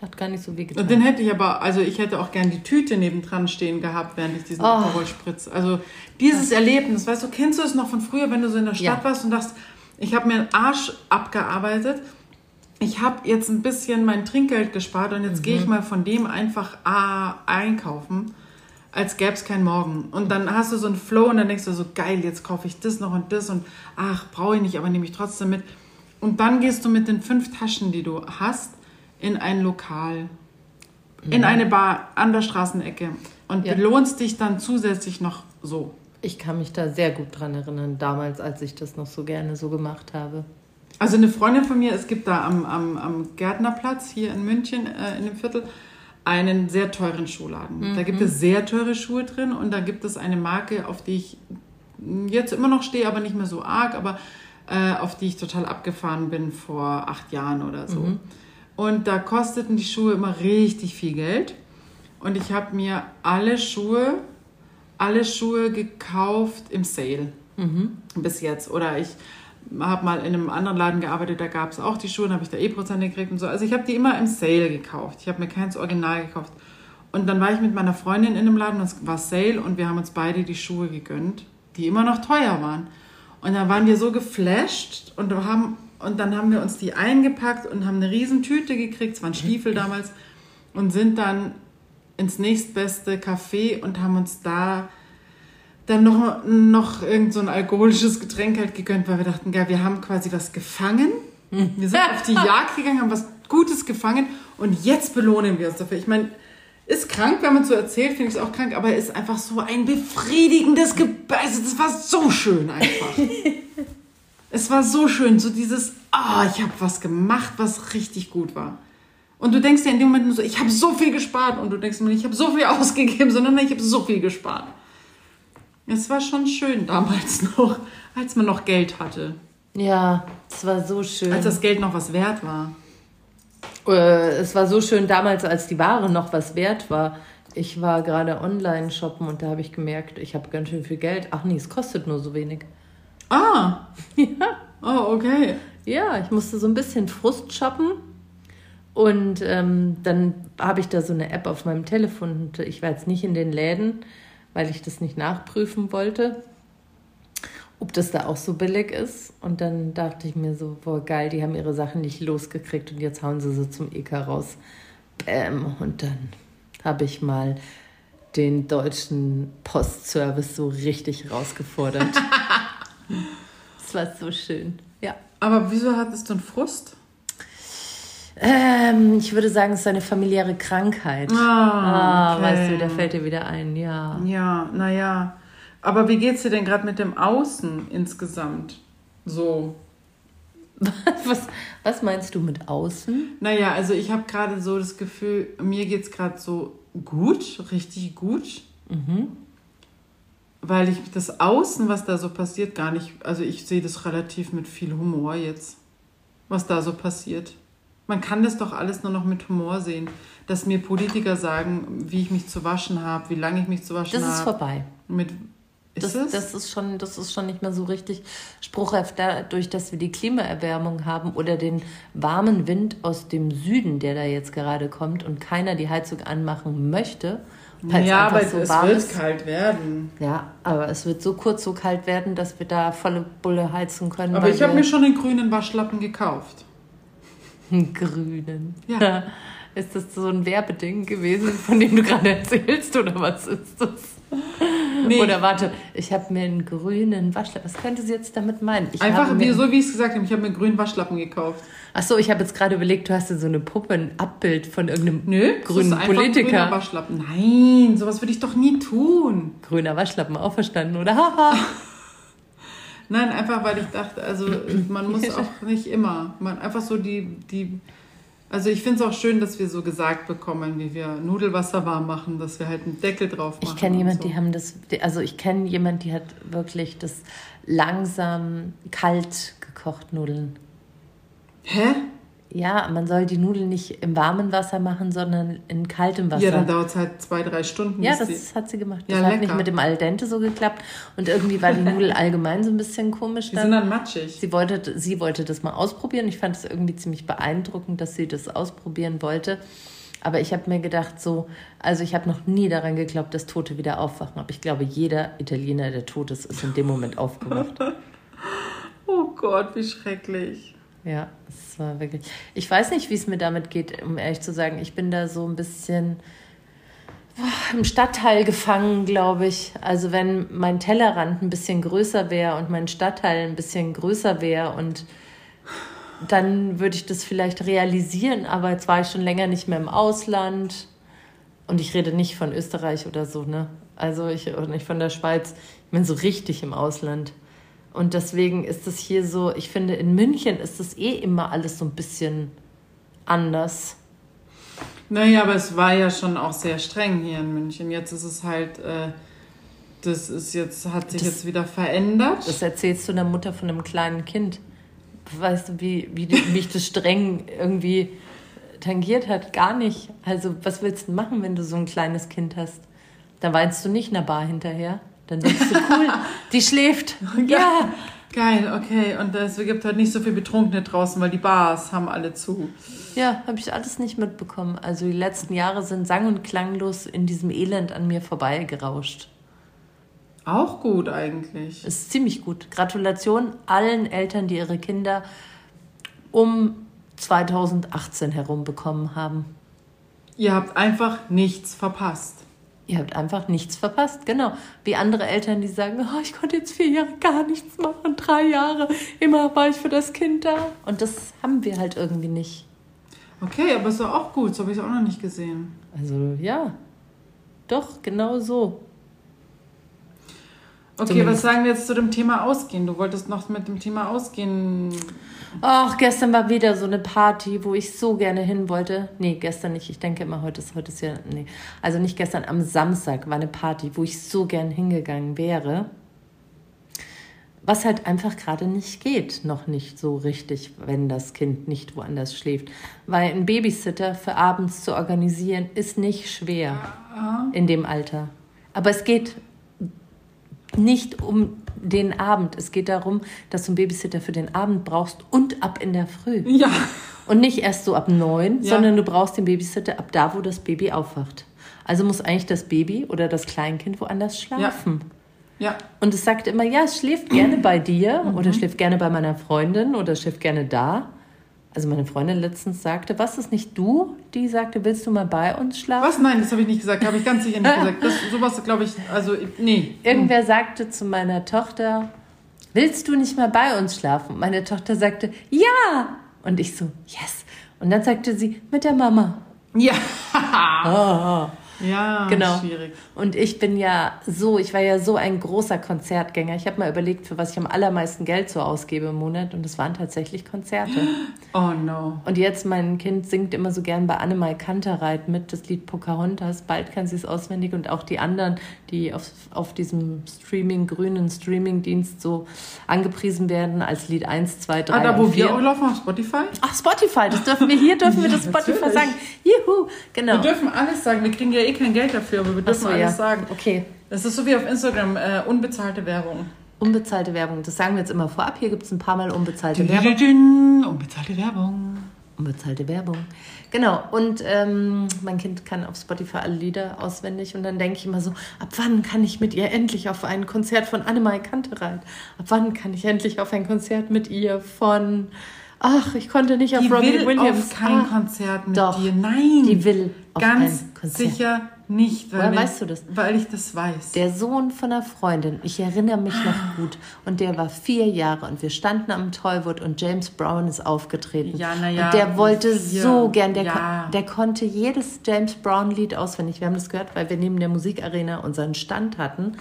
Hat gar nicht so weh getan. Und den hätte ich aber, also ich hätte auch gern die Tüte nebendran stehen gehabt, während ich diesen Oh. Aperol spritz. Also dieses Erlebnis, weißt du, kennst du es noch von früher, wenn du so in der Stadt Ja. warst und dachtest, ich habe mir einen Arsch abgearbeitet, ich habe jetzt ein bisschen mein Trinkgeld gespart und jetzt gehe ich mal von dem einfach ah, einkaufen, als gäbe es keinen Morgen. Und dann hast du so einen Flow und dann denkst du so, geil, jetzt kaufe ich das noch und das und ach, brauche ich nicht, aber nehme ich trotzdem mit. Und dann gehst du mit den fünf Taschen, die du hast, in ein Lokal, in eine Bar an der Straßenecke und Ja. belohnst dich dann zusätzlich noch so. Ich kann mich da sehr gut dran erinnern, damals, als ich das noch so gerne so gemacht habe. Also eine Freundin von mir, es gibt da am, am, am Gärtnerplatz hier in München, äh, in dem Viertel, einen sehr teuren Schuhladen. Da gibt es sehr teure Schuhe drin und da gibt es eine Marke, auf die ich jetzt immer noch stehe, aber nicht mehr so arg, aber äh, auf die ich total abgefahren bin vor acht Jahren oder so. Und da kosteten die Schuhe immer richtig viel Geld. Und ich habe mir alle Schuhe, alle Schuhe gekauft im Sale. Bis jetzt. Oder ich habe mal in einem anderen Laden gearbeitet, da gab es auch die Schuhe, dann habe ich da eh Prozente gekriegt und so. Also ich habe die immer im Sale gekauft. Ich habe mir keins Original gekauft. Und dann war ich mit meiner Freundin in einem Laden, und es war Sale und wir haben uns beide die Schuhe gegönnt, die immer noch teuer waren. Und dann waren wir so geflasht und, haben, und dann haben wir uns die eingepackt und haben eine riesen Tüte gekriegt, es waren Stiefel damals, und sind dann ins nächstbeste Café und haben uns da dann noch, noch irgend so ein alkoholisches Getränk halt gegönnt, weil wir dachten, geil, wir haben quasi was gefangen. Wir sind auf die Jagd gegangen, haben was Gutes gefangen und jetzt belohnen wir uns dafür. Ich meine, ist krank, wenn man so erzählt, finde ich es auch krank, aber ist einfach so ein befriedigendes Ge Also das war so schön einfach. es war so schön, so dieses, ah, ich habe was gemacht, was richtig gut war. Und du denkst dir in dem Moment nur so, ich habe so viel gespart und du denkst mir nicht, ich habe so viel ausgegeben, sondern ich habe so viel gespart. Es war schon schön damals noch, als man noch Geld hatte. Ja, es war so schön. Als das Geld noch was wert war. Äh, es war so schön damals, als die Ware noch was wert war. Ich war gerade online shoppen und da habe ich gemerkt, ich habe ganz schön viel Geld. Ach nee, es kostet nur so wenig. Ah! Ja. Oh, okay. Ja, ich musste so ein bisschen Frust shoppen. Und ähm, dann habe ich da so eine App auf meinem Telefon. Und ich war jetzt nicht in den Läden, weil ich das nicht nachprüfen wollte, ob das da auch so billig ist. Und dann dachte ich mir so, boah, geil, die haben ihre Sachen nicht losgekriegt und jetzt hauen sie sie zum EK raus. Bäm. Und dann habe ich mal den deutschen Postservice so richtig rausgefordert. Es war so schön. Ja. Aber wieso hattest du einen Frust? Ähm, ich würde sagen, es ist eine familiäre Krankheit. Ah, Ah, weißt du, da fällt dir wieder ein, ja. Ja, naja. Aber wie geht's dir denn gerade mit dem Außen insgesamt? So. Was, was meinst du mit außen? Naja, also ich habe gerade so das Gefühl, mir geht's gerade so gut, richtig gut. Weil ich das Außen, was da so passiert, gar nicht, also ich sehe das relativ mit viel Humor jetzt, was da so passiert. Man kann das doch alles nur noch mit Humor sehen, dass mir Politiker sagen, wie ich mich zu waschen habe, wie lange ich mich zu waschen habe. Das ist hab. vorbei. Mit das, das, ist schon, das ist schon nicht mehr so richtig spruchreif. Dadurch, dass wir die Klimaerwärmung haben oder den warmen Wind aus dem Süden, der da jetzt gerade kommt und keiner die Heizung anmachen möchte. Ja, aber so es wird ist. kalt werden. Ja, aber es wird so kurz so kalt werden, dass wir da volle Bulle heizen können. Aber ich habe mir schon den grünen Waschlappen gekauft. Einen grünen? Ja. Ist das so ein Werbeding gewesen, von dem du gerade erzählst, oder was ist das? Nee. Oder warte, ich habe mir einen grünen Waschlappen. Was könnte sie jetzt damit meinen? Ich Einfach wie, so, wie ich es gesagt habe. Ich habe mir einen grünen Waschlappen gekauft. Ach so, ich habe jetzt gerade überlegt, du hast dir so eine Puppe, ein Abbild von irgendeinem Nö, grünen das ist Politiker. Grüner Waschlappen. Nein, sowas würde ich doch nie tun. Grüner Waschlappen, auch verstanden, oder? Haha. Nein, einfach weil ich dachte, also man muss auch nicht immer. Man einfach so die, die also ich finde es auch schön, dass wir so gesagt bekommen, wie wir Nudelwasser warm machen, dass wir halt einen Deckel drauf machen. Ich kenne jemanden, so. die haben das, also ich kenne jemanden, die hat wirklich das langsam kalt gekocht Nudeln. Hä? Ja, man soll die Nudeln nicht im warmen Wasser machen, sondern in kaltem Wasser. Ja, dann dauert es halt zwei, drei Stunden. Ja, das die... hat sie gemacht. Das ja, hat lecker. nicht mit dem Al dente so geklappt. Und irgendwie war die Nudel allgemein so ein bisschen komisch. Die dann. sind dann matschig. Sie wollte, sie wollte das mal ausprobieren. Ich fand es irgendwie ziemlich beeindruckend, dass sie das ausprobieren wollte. Aber ich habe mir gedacht, so, also ich habe noch nie daran geglaubt, dass Tote wieder aufwachen. Aber ich glaube, jeder Italiener, der tot ist, ist in dem Moment aufgewacht. oh Gott, wie schrecklich. Ja, es war wirklich. Ich weiß nicht, wie es mir damit geht, um ehrlich zu sagen. Ich bin da so ein bisschen im Stadtteil gefangen, glaube ich. Also wenn mein Tellerrand ein bisschen größer wäre und mein Stadtteil ein bisschen größer wäre und dann würde ich das vielleicht realisieren, aber jetzt war ich schon länger nicht mehr im Ausland und ich rede nicht von Österreich oder so, ne? Also ich nicht von der Schweiz, ich bin so richtig im Ausland. Und deswegen ist es hier so, ich finde, in München ist es eh immer alles so ein bisschen anders. Naja, aber es war ja schon auch sehr streng hier in München. Jetzt ist es halt, äh, das ist jetzt, hat sich das, jetzt wieder verändert. Das erzählst du einer Mutter von einem kleinen Kind. Weißt du, wie, wie mich das streng irgendwie tangiert hat? Gar nicht. Also, was willst du machen, wenn du so ein kleines Kind hast? Da weinst du nicht in der Bar hinterher. Dann denkst du, cool, die schläft. Ja. Geil, okay. Und es gibt halt nicht so viel Betrunkene draußen, weil die Bars haben alle zu. Ja, habe ich alles nicht mitbekommen. Also die letzten Jahre sind sang- und klanglos in diesem Elend an mir vorbeigerauscht. Auch gut eigentlich. Ist ziemlich gut. Gratulation allen Eltern, die ihre Kinder um 2018 herum bekommen haben. Ihr habt einfach nichts verpasst. Ihr habt einfach nichts verpasst, genau. Wie andere Eltern, die sagen, oh, ich konnte jetzt vier Jahre gar nichts machen, drei Jahre, immer war ich für das Kind da. Und das haben wir halt irgendwie nicht. Okay, aber ist doch auch gut, so habe ich es auch noch nicht gesehen. Also ja, doch, genau so. Okay, Zumindest. was sagen wir jetzt zu dem Thema Ausgehen? Du wolltest noch mit dem Thema Ausgehen Ach, gestern war wieder so eine Party, wo ich so gerne hin wollte. Nee, gestern nicht. Ich denke immer, heute ist, heute ist ja, nee. Also nicht gestern, am Samstag war eine Party, wo ich so gern hingegangen wäre. Was halt einfach gerade nicht geht, noch nicht so richtig, wenn das Kind nicht woanders schläft. Weil ein Babysitter für abends zu organisieren, ist nicht schwer in dem Alter. Aber es geht nicht um den Abend. Es geht darum, dass du einen Babysitter für den Abend brauchst und ab in der Früh. Ja. Und nicht erst so ab neun, ja. sondern du brauchst den Babysitter ab da, wo das Baby aufwacht. Also muss eigentlich das Baby oder das Kleinkind woanders schlafen. Ja. ja. Und es sagt immer, ja, es schläft gerne bei dir mhm. oder schläft gerne bei meiner Freundin oder schläft gerne da also meine Freundin letztens sagte, was ist nicht du, die sagte, willst du mal bei uns schlafen? Was? Nein, das habe ich nicht gesagt, habe ich ganz sicher nicht gesagt. Das, sowas glaube ich, also nee. Irgendwer sagte zu meiner Tochter, willst du nicht mal bei uns schlafen? Meine Tochter sagte, ja. Und ich so, yes. Und dann sagte sie, mit der Mama. Ja. oh. Ja, genau. schwierig. Und ich bin ja so, ich war ja so ein großer Konzertgänger. Ich habe mal überlegt, für was ich am allermeisten Geld so ausgebe im Monat und es waren tatsächlich Konzerte. Oh no. Und jetzt mein Kind singt immer so gern bei Annemal Kantereit mit, das Lied Pocahontas. Bald kann sie es auswendig und auch die anderen, die auf, auf diesem Streaming, grünen Streaming-Dienst so angepriesen werden als Lied 1, 2, 3 Ah, da wo und 4. wir auch laufen auf Spotify? Ach, Spotify, das dürfen wir hier, dürfen wir das Spotify sagen. Juhu, genau. Wir dürfen alles sagen. Wir kriegen ja eh kein Geld dafür, aber wir dürfen so, alles ja. sagen. Okay. Das ist so wie auf Instagram, äh, unbezahlte Werbung. Unbezahlte Werbung, das sagen wir jetzt immer vorab. Hier gibt es ein paar Mal unbezahlte Werbung. Unbezahlte Werbung. Unbezahlte Werbung. Genau, und ähm, mein Kind kann auf Spotify alle Lieder auswendig und dann denke ich immer so, ab wann kann ich mit ihr endlich auf ein Konzert von Annemai Kantereit? Ab wann kann ich endlich auf ein Konzert mit ihr von, ach, ich konnte nicht auf Die Robbie will Williams. auf kein ah, Konzert mit doch. dir. Nein. Die will auf Ganz Konzert. sicher nicht. Weil Woher wir- weißt du das? Weil ich das weiß. Der Sohn von einer Freundin, ich erinnere mich noch gut, und der war vier Jahre und wir standen am Tollwood und James Brown ist aufgetreten. Ja, na ja, Und der wollte vier. so gern, der, Ja. kon der konnte jedes James Brown Lied auswendig. Wir haben das gehört, weil wir neben der Musikarena unseren Stand hatten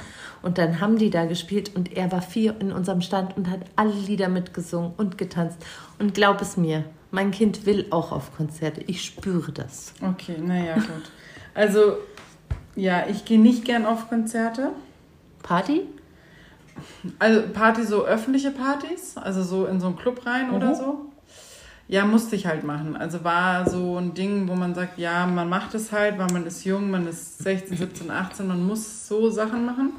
und dann haben die da gespielt und er war vier in unserem Stand und hat alle Lieder mitgesungen und getanzt. Und glaub es mir, mein Kind will auch auf Konzerte. Ich spüre das. Okay, naja, gut. Also, ja, ich gehe nicht gern auf Konzerte. Party? Also Party, so öffentliche Partys, also so in so einen Club rein oder Mhm. so. Ja, musste ich halt machen. Also war so ein Ding, wo man sagt, ja, man macht es halt, weil man ist jung, man ist 16, 17, 18, man muss so Sachen machen.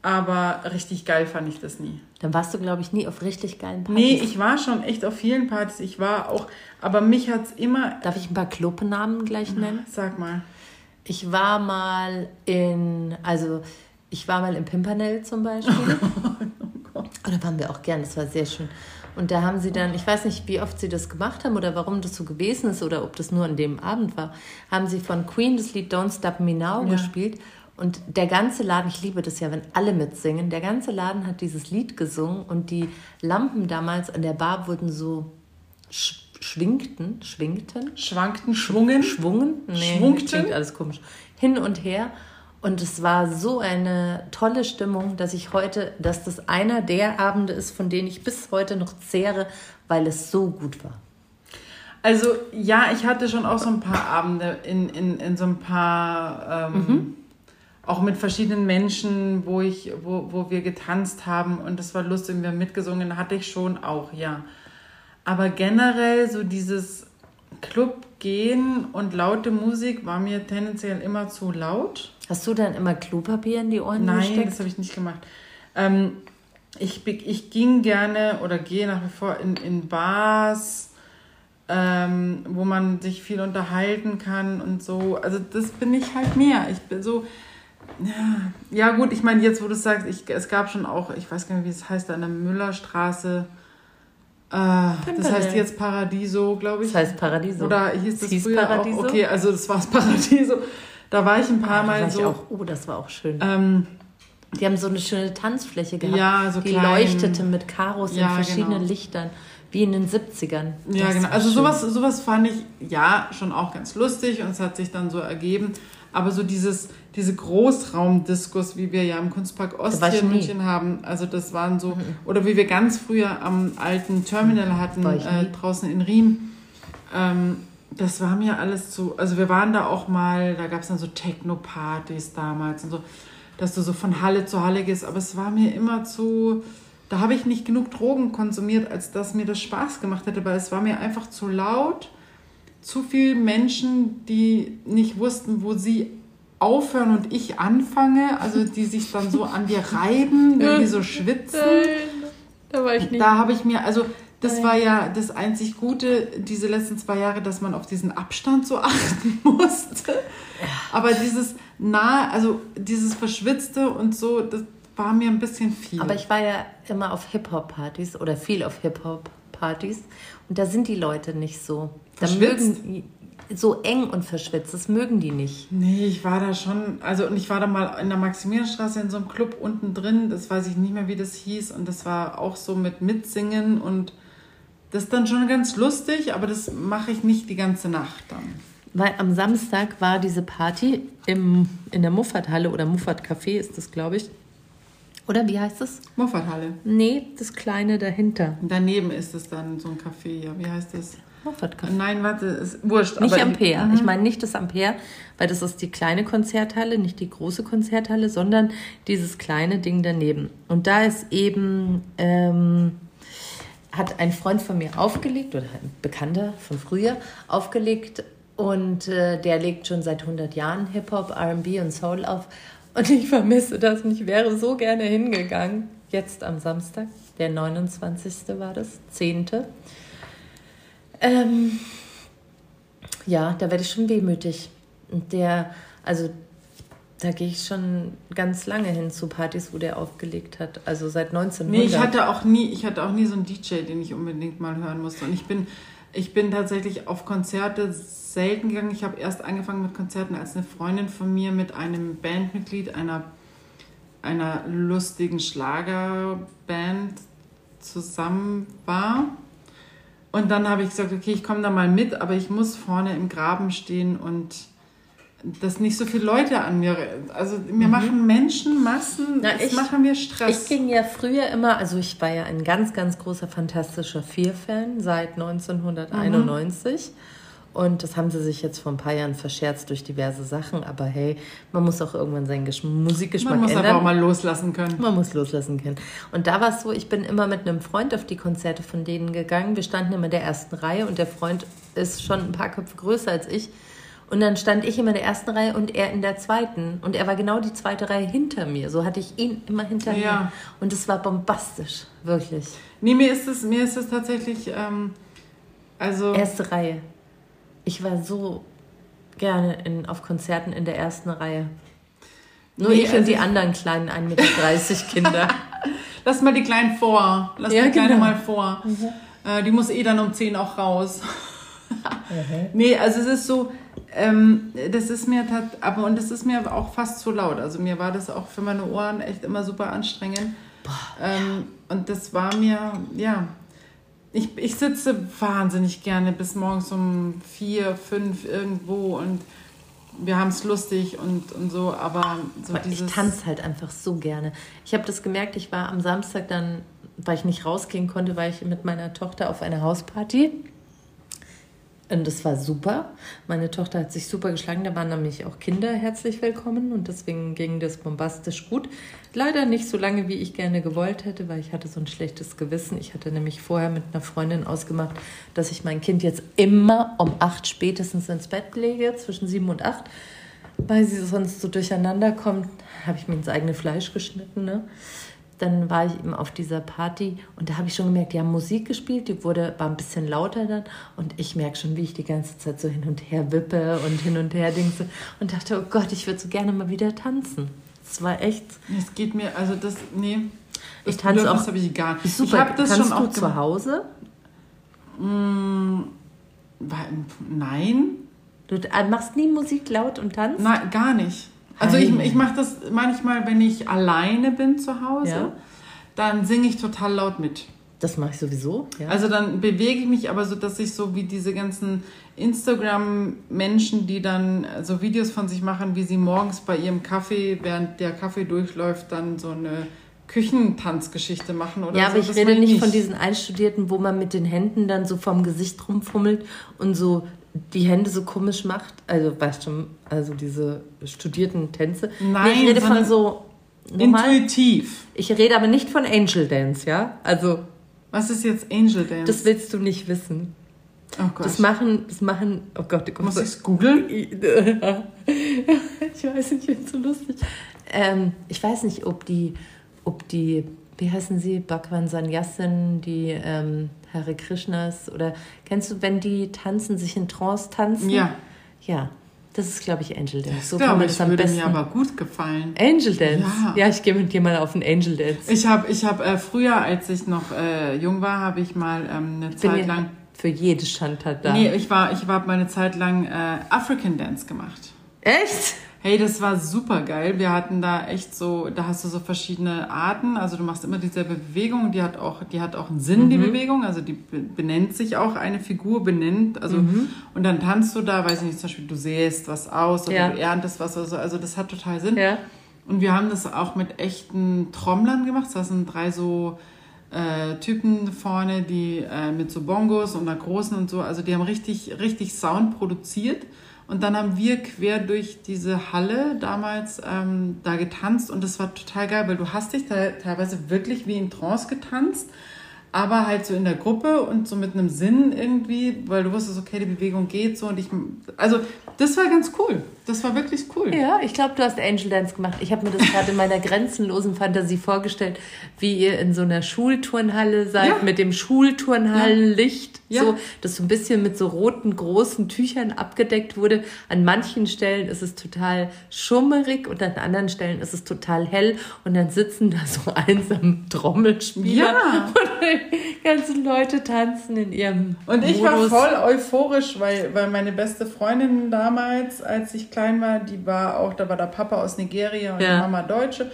Aber richtig geil fand ich das nie. Dann warst du, glaube ich, nie auf richtig geilen Partys. Nee, ich war schon echt auf vielen Partys. Ich war auch, aber mich hat's immer. Darf ich ein paar Kloppennamen gleich nennen? Sag mal. Ich war mal in, also ich war mal im Pimpernel zum Beispiel. Oh da waren wir auch gern, das war sehr schön. Und da haben sie dann, ich weiß nicht, wie oft sie das gemacht haben oder warum das so gewesen ist oder ob das nur an dem Abend war, haben sie von Queen das Lied Don't Stop Me Now Ja. gespielt. Und der ganze Laden, ich liebe das ja, wenn alle mitsingen, der ganze Laden hat dieses Lied gesungen und die Lampen damals an der Bar wurden so schwingten, schwingten, Schwankten, schwungen. schwungen, nee, Schwungten? alles komisch, hin und her. Und es war so eine tolle Stimmung, dass ich heute, dass das einer der Abende ist, von denen ich bis heute noch zehre, weil es so gut war. Also ja, ich hatte schon auch so ein paar Abende in, in, in so ein paar, ähm, Mhm. auch mit verschiedenen Menschen, wo, ich, wo, wo wir getanzt haben und das war lustig, wir haben mitgesungen, hatte ich schon auch, ja. Aber generell so dieses Club gehen und laute Musik war mir tendenziell immer zu laut. Hast du dann immer Klopapier in die Ohren Nein, gesteckt? das habe ich nicht gemacht. Ähm, ich, ich ging gerne oder gehe nach wie vor in, in Bars, ähm, wo man sich viel unterhalten kann und so. Also das bin ich halt mehr. Ich bin so, ja, ja gut, ich meine jetzt, wo du es sagst, ich, es gab schon auch, ich weiß gar nicht, wie es heißt, an der Müllerstraße. Äh, das heißt jetzt Paradiso, glaube ich. Das heißt Paradiso. Oder hieß das hieß früher Paradiso? auch? Okay, also das war das Paradiso. Da war ich ein paar Ah, Mal war ich so. auch, oh, das war auch schön. Ähm, Die haben so eine schöne Tanzfläche gehabt. Ja, so Die klein. leuchtete mit Karos Ja, in verschiedenen genau. Lichtern, wie in den 70ern. Ja, Das genau. war Also schön. sowas, sowas fand ich ja schon auch ganz lustig und es hat sich dann so ergeben. Aber so dieses, diese Großraumdiskus, wie wir ja im Kunstpark Ost hier in nie. München haben, also das waren so, oder wie wir ganz früher am alten Terminal hatten, War ich äh, nie. draußen in Riem, ähm, das war mir alles zu, also wir waren da auch mal, da gab es dann so Techno-Partys damals und so, dass du so von Halle zu Halle gehst, aber es war mir immer zu, da habe ich nicht genug Drogen konsumiert, als dass mir das Spaß gemacht hätte, weil es war mir einfach zu laut, zu viele Menschen, die nicht wussten, wo sie aufhören und ich anfange, also die sich dann so an dir reiben, wenn die so schwitzen. Da war ich nicht. Da habe ich mir, also das war ja das einzig Gute, diese letzten zwei Jahre, dass man auf diesen Abstand so achten musste. Aber dieses nahe, also dieses Verschwitzte und so, das war mir ein bisschen viel. Aber ich war ja immer auf Hip-Hop-Partys oder viel auf Hip-Hop-Partys und da sind die Leute nicht so. Da mögen so eng und verschwitzt, das mögen die nicht. Nee, ich war da schon, also und ich war da mal in der Maximilianstraße in so einem Club unten drin, das weiß ich nicht mehr, wie das hieß und das war auch so mit Mitsingen und das ist dann schon ganz lustig, aber das mache ich nicht die ganze Nacht dann. weil am Samstag war diese Party im, in der Muffathalle oder Muffat Café ist das, glaube ich. Oder wie heißt das? Muffathalle. Nee, das kleine dahinter. Daneben ist es dann so ein Café, ja. Wie heißt das? Muffat Café. Nein, warte, ist wurscht. Nicht Ampere. Mhm. Ich meine nicht das Ampere, weil das ist die kleine Konzerthalle, nicht die große Konzerthalle, sondern dieses kleine Ding daneben. Und da ist eben, ähm, hat ein Freund von mir aufgelegt, oder ein Bekannter von früher aufgelegt. Und äh, der legt schon seit 100 Jahren Hip-Hop, RB und Soul auf. Und ich vermisse das und ich wäre so gerne hingegangen. Jetzt am Samstag, der 29. war das, 10. Ähm, ja, da werde ich schon wehmütig. Und der, also da gehe ich schon ganz lange hin zu Partys, wo der aufgelegt hat. Also seit 1900. Nee, ich hatte auch nie, ich hatte auch nie so einen DJ, den ich unbedingt mal hören musste. Und ich bin, ich bin tatsächlich auf Konzerte selten gegangen. Ich habe erst angefangen mit Konzerten, als eine Freundin von mir mit einem Bandmitglied einer, einer lustigen Schlagerband zusammen war. Und dann habe ich gesagt, okay, ich komme da mal mit, aber ich muss vorne im Graben stehen und dass nicht so viele Leute an mir. Also mir machen Menschen Massen, Mhm. Na, ich- machen mir Stress. Ich ging ja früher immer, also ich war ja ein ganz, ganz großer Fantastischer Vier-Fan seit 1991. Und das haben sie sich jetzt vor ein paar Jahren verscherzt durch diverse Sachen. Aber hey, man muss auch irgendwann seinen Gesch Musikgeschmack Man muss ändern. aber auch mal loslassen können. Man muss loslassen können. Und da war es so, ich bin immer mit einem Freund auf die Konzerte von denen gegangen. Wir standen immer in der ersten Reihe und der Freund ist schon ein paar Köpfe größer als ich. Und dann stand ich immer in der ersten Reihe und er in der zweiten. Und er war genau die zweite Reihe hinter mir. So hatte ich ihn immer hinter Ja. mir. Und es war bombastisch, wirklich. Nee, mir ist es, mir ist es tatsächlich, ähm, also Erste Reihe. Ich war so gerne in, auf Konzerten in der ersten Reihe. Nur Nee, ich und also die ich- anderen kleinen 1,30 Meter Kinder. lass mal die Kleinen vor. Lass Ja, die Kleine genau. mal vor. Äh, die muss eh dann um 10 auch raus. Nee, also es ist so, ähm, das ist mir tat, aber und das ist mir auch fast zu laut. Also mir war das auch für meine Ohren echt immer super anstrengend. ähm, Und das war mir, ja, ich, ich sitze wahnsinnig gerne bis morgens um vier, fünf irgendwo und wir haben es lustig und, und so, aber so Aber dieses. ich tanze halt einfach so gerne. Ich habe das gemerkt, ich war am Samstag dann, weil ich nicht rausgehen konnte, war ich mit meiner Tochter auf einer Hausparty. Und das war super. Meine Tochter hat sich super geschlagen. Da waren nämlich auch Kinder herzlich willkommen und deswegen ging das bombastisch gut. Leider nicht so lange, wie ich gerne gewollt hätte, weil ich hatte so ein schlechtes Gewissen. Ich hatte nämlich vorher mit einer Freundin ausgemacht, dass ich mein Kind jetzt immer um acht spätestens ins Bett lege, zwischen sieben und acht, weil sie sonst so durcheinander kommt. Habe ich mir ins eigene Fleisch geschnitten, ne? Dann war ich eben auf dieser Party und da habe ich schon gemerkt, die haben Musik gespielt, die wurde, war ein bisschen lauter dann und ich merke schon, wie ich die ganze Zeit so hin und her wippe und hin und her dingse und dachte, oh Gott, ich würde so gerne mal wieder tanzen. Es war echt Es geht mir, also das, nee. Das Ich tanze Bedürfnis auch habe ich gar nicht. super. Ich habe das Tanzt schon du auch zu. Hause? Wa- Nein, Du äh, machst nie Musik laut und tanzt? nein, gar nicht. Also ich, ich mache das manchmal, wenn ich alleine bin zu Hause, Ja. dann singe ich total laut mit. Das mache ich sowieso. Ja. Also dann bewege ich mich aber so, dass ich so wie diese ganzen Instagram-Menschen, die dann so Videos von sich machen, wie sie morgens bei ihrem Kaffee, während der Kaffee durchläuft, dann so eine Küchentanzgeschichte machen oder ja, so. aber ich Das rede nicht von diesen Einstudierten, wo man mit den Händen dann so vom Gesicht rumfummelt und so die Hände so komisch macht. Also, weißt du, also diese studierten Tänze. Nein, Nee, ich rede von so normal. Intuitiv. Ich rede aber nicht von Angel Dance, ja? Also, Was ist jetzt Angel Dance? das willst du nicht wissen. oh Gott. Das machen, das machen, oh Gott, du Muss kommst. ich es googeln? ich weiß nicht, ich finde so lustig. Ähm, ich weiß nicht, ob die, ob die, wie heißen sie, Bhagwan Sannyasin, die ähm, Hare Krishnas oder kennst du, wenn die tanzen, sich in Trance tanzen? Ja. Ja, das ist, glaube ich, Angel Dance. Das so glaube ich, würde besten. mir aber gut gefallen. Angel Dance. Ja. Ja, ich gehe mit dir mal auf einen Angel Dance. Ich habe ich hab, äh, früher, als ich noch äh, jung war, habe ich mal ähm, eine Bin Zeit lang... für jedes Schandtat da. Nee, ich war, ich war mal eine Zeit lang äh, African Dance gemacht. Echt? Hey, das war super geil. Wir hatten da echt so, da hast du so verschiedene Arten. Also du machst immer dieselbe Bewegung. Die hat auch, die hat auch einen Sinn, mhm. die Bewegung. Also die benennt sich auch eine Figur, benennt. Also, mhm. und dann tanzt du da, weiß ich nicht, zum Beispiel du säst was aus oder ja. du erntest was oder so. Also das hat total Sinn. Ja. Und wir haben das auch mit echten Trommlern gemacht. Das sind drei so äh, Typen vorne, die äh, mit so Bongos und einer großen und so. Also die haben richtig, richtig Sound produziert. Und dann haben wir quer durch diese Halle damals ähm, da getanzt und das war total geil, weil du hast dich teilweise wirklich wie in Trance getanzt, aber halt so in der Gruppe und so mit einem Sinn irgendwie, weil du wusstest, okay, die Bewegung geht so und ich, also das war ganz cool. Das war wirklich cool. Ja, ich glaube, du hast Angel Dance gemacht. Ich habe mir das gerade in meiner grenzenlosen Fantasie vorgestellt, wie ihr in so einer Schulturnhalle seid ja. mit dem Schulturnhallenlicht, ja. so, das so ein bisschen mit so roten großen Tüchern abgedeckt wurde. An manchen Stellen ist es total schummerig und an anderen Stellen ist es total hell und dann sitzen da so einsam Trommelspieler ja. und die ganzen Leute tanzen in ihrem Und ich Modus. war voll euphorisch, weil, weil meine beste Freundin damals, als ich klein war, die war auch, da war der Papa aus Nigeria und ja. die Mama Deutsche.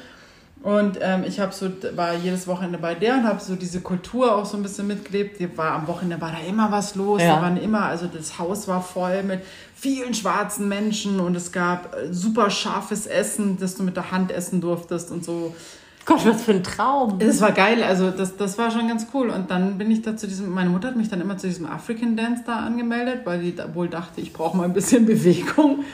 Und ähm, ich habe so, war jedes Wochenende bei der und habe so diese Kultur auch so ein bisschen mitgelebt. Die war am Wochenende war da immer was los. Ja. Da waren immer, also das Haus war voll mit vielen schwarzen Menschen und es gab äh, super scharfes Essen, das du mit der Hand essen durftest und so. Gott, was für ein Traum. Das war geil, also das, das war schon ganz cool. Und dann bin ich da zu diesem, meine Mutter hat mich dann immer zu diesem African Dance da angemeldet, weil die wohl dachte, ich brauche mal ein bisschen Bewegung.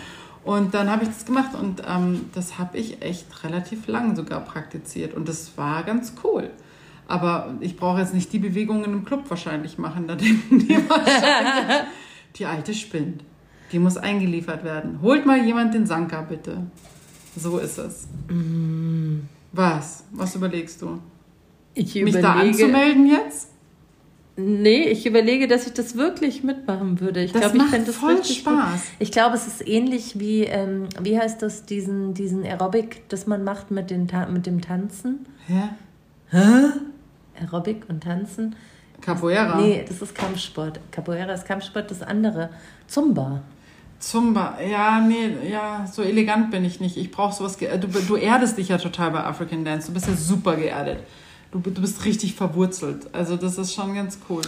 Und dann habe ich das gemacht und ähm, das habe ich echt relativ lang sogar praktiziert und das war ganz cool. Aber ich brauche jetzt nicht die Bewegungen im Club wahrscheinlich machen, da denken die wahrscheinlich, die alte spinnt. Die muss eingeliefert werden. Holt mal jemand den Sanka bitte. So ist es. Mm. Was? Was überlegst du? Ich Mich da anzumelden jetzt? Nee, ich überlege, dass ich das wirklich mitmachen würde. Ich glaube, ich fände das voll Spaß. Gut. Ich glaube, es ist ähnlich wie, ähm, wie heißt das, diesen, diesen Aerobic, das man macht mit, den, mit dem Tanzen. Hä? Hä? Aerobic und Tanzen. Capoeira? Nee, das ist Kampfsport. Capoeira ist Kampfsport, das andere. Zumba. Zumba, ja, nee, ja, so elegant bin ich nicht. Ich brauche sowas. Du, du erdest dich ja total bei African Dance. Du bist ja super geerdet du, du bist richtig verwurzelt. Also das ist schon ganz cool.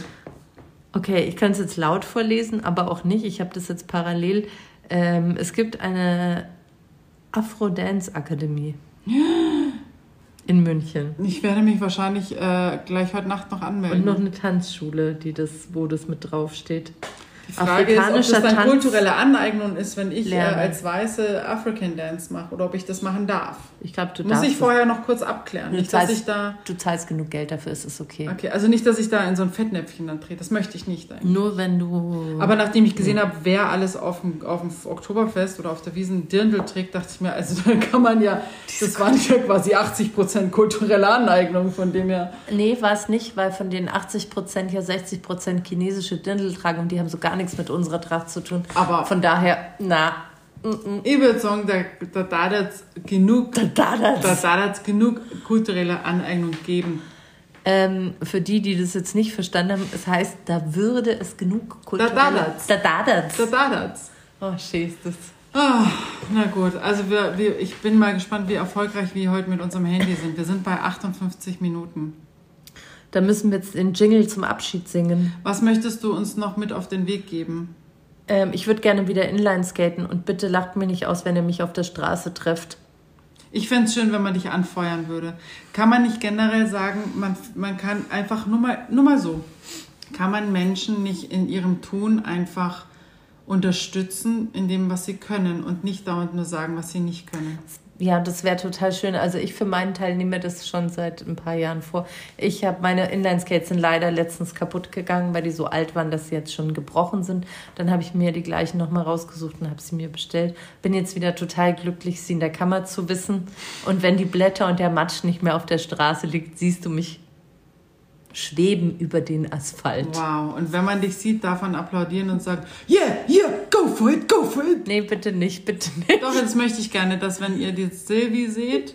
Okay, ich kann es jetzt laut vorlesen, aber auch nicht. Ich habe das jetzt parallel. Ähm, es gibt eine Afro-Dance-Akademie in München. Ich werde mich wahrscheinlich äh, gleich heute Nacht noch anmelden. Und noch eine Tanzschule, die das, wo das mit draufsteht. Die Frage ist, ob das dann Tanz kulturelle Aneignung ist, wenn ich äh, als Weiße African Dance mache oder ob ich das machen darf. Ich glaube, du Muss ich vorher noch kurz abklären. Du, nicht, zahlst, dass ich da du zahlst genug Geld dafür, ist es okay. Okay, also nicht, dass ich da in so ein Fettnäpfchen dann drehe. Das möchte ich nicht. Eigentlich. Nur wenn du... Aber nachdem ich gesehen habe, wer alles auf dem, auf dem Oktoberfest oder auf der Wiesen Dirndl trägt, dachte ich mir, also da kann man ja... Das waren ja quasi 80% kulturelle Aneignung, von dem her... Nee, war es nicht, weil von den 80% ja 60% chinesische Dirndl tragen und die haben so gar nichts mit unserer Tracht zu tun. Aber von daher, na. Ich würde sagen, da, da darf es genug, da darf genug kulturelle Aneignung geben. Ähm, für die, die das jetzt nicht verstanden haben, es heißt, da würde es genug kulturelle... Da darf Da darf Da darf Oh, scheiße. das. Oh, na gut, also wir, wir, ich bin mal gespannt, wie erfolgreich wir heute mit unserem Handy sind. Wir sind bei 58 Minuten. Da müssen wir jetzt den Jingle zum Abschied singen. Was möchtest du uns noch mit auf den Weg geben? Ähm, ich würde gerne wieder Inline skaten und bitte lacht mir nicht aus, wenn ihr mich auf der Straße trefft. Ich fände es schön, wenn man dich anfeuern würde. Kann man nicht generell sagen, man, man kann einfach nur mal, nur mal so, kann man Menschen nicht in ihrem Tun einfach unterstützen in dem, was sie können und nicht dauernd nur sagen, was sie nicht können? Ja, das wäre total schön. Also ich für meinen Teil nehme das schon seit ein paar Jahren vor. Ich habe meine Inline-Skates sind leider letztens kaputt gegangen, weil die so alt waren, dass sie jetzt schon gebrochen sind. Dann habe ich mir die gleichen nochmal rausgesucht und habe sie mir bestellt. Bin jetzt wieder total glücklich, sie in der Kammer zu wissen. Und wenn die Blätter und der Matsch nicht mehr auf der Straße liegt, siehst du mich schweben über den Asphalt. Wow, und wenn man dich sieht, darf man applaudieren und sagen, yeah, yeah, go for it, go for it. Nee, bitte nicht, bitte nicht. Doch, jetzt möchte ich gerne, dass wenn ihr jetzt Silvi seht,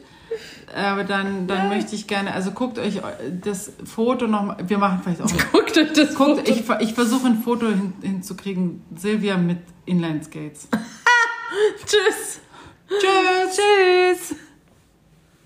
aber dann, dann ja. möchte ich gerne, also guckt euch das Foto noch, wir machen vielleicht auch. Guckt euch das guckt, Foto. Ich, ich versuche ein Foto hin, hinzukriegen, Silvia mit Inline Skates. Tschüss. Tschüss. Tschüss.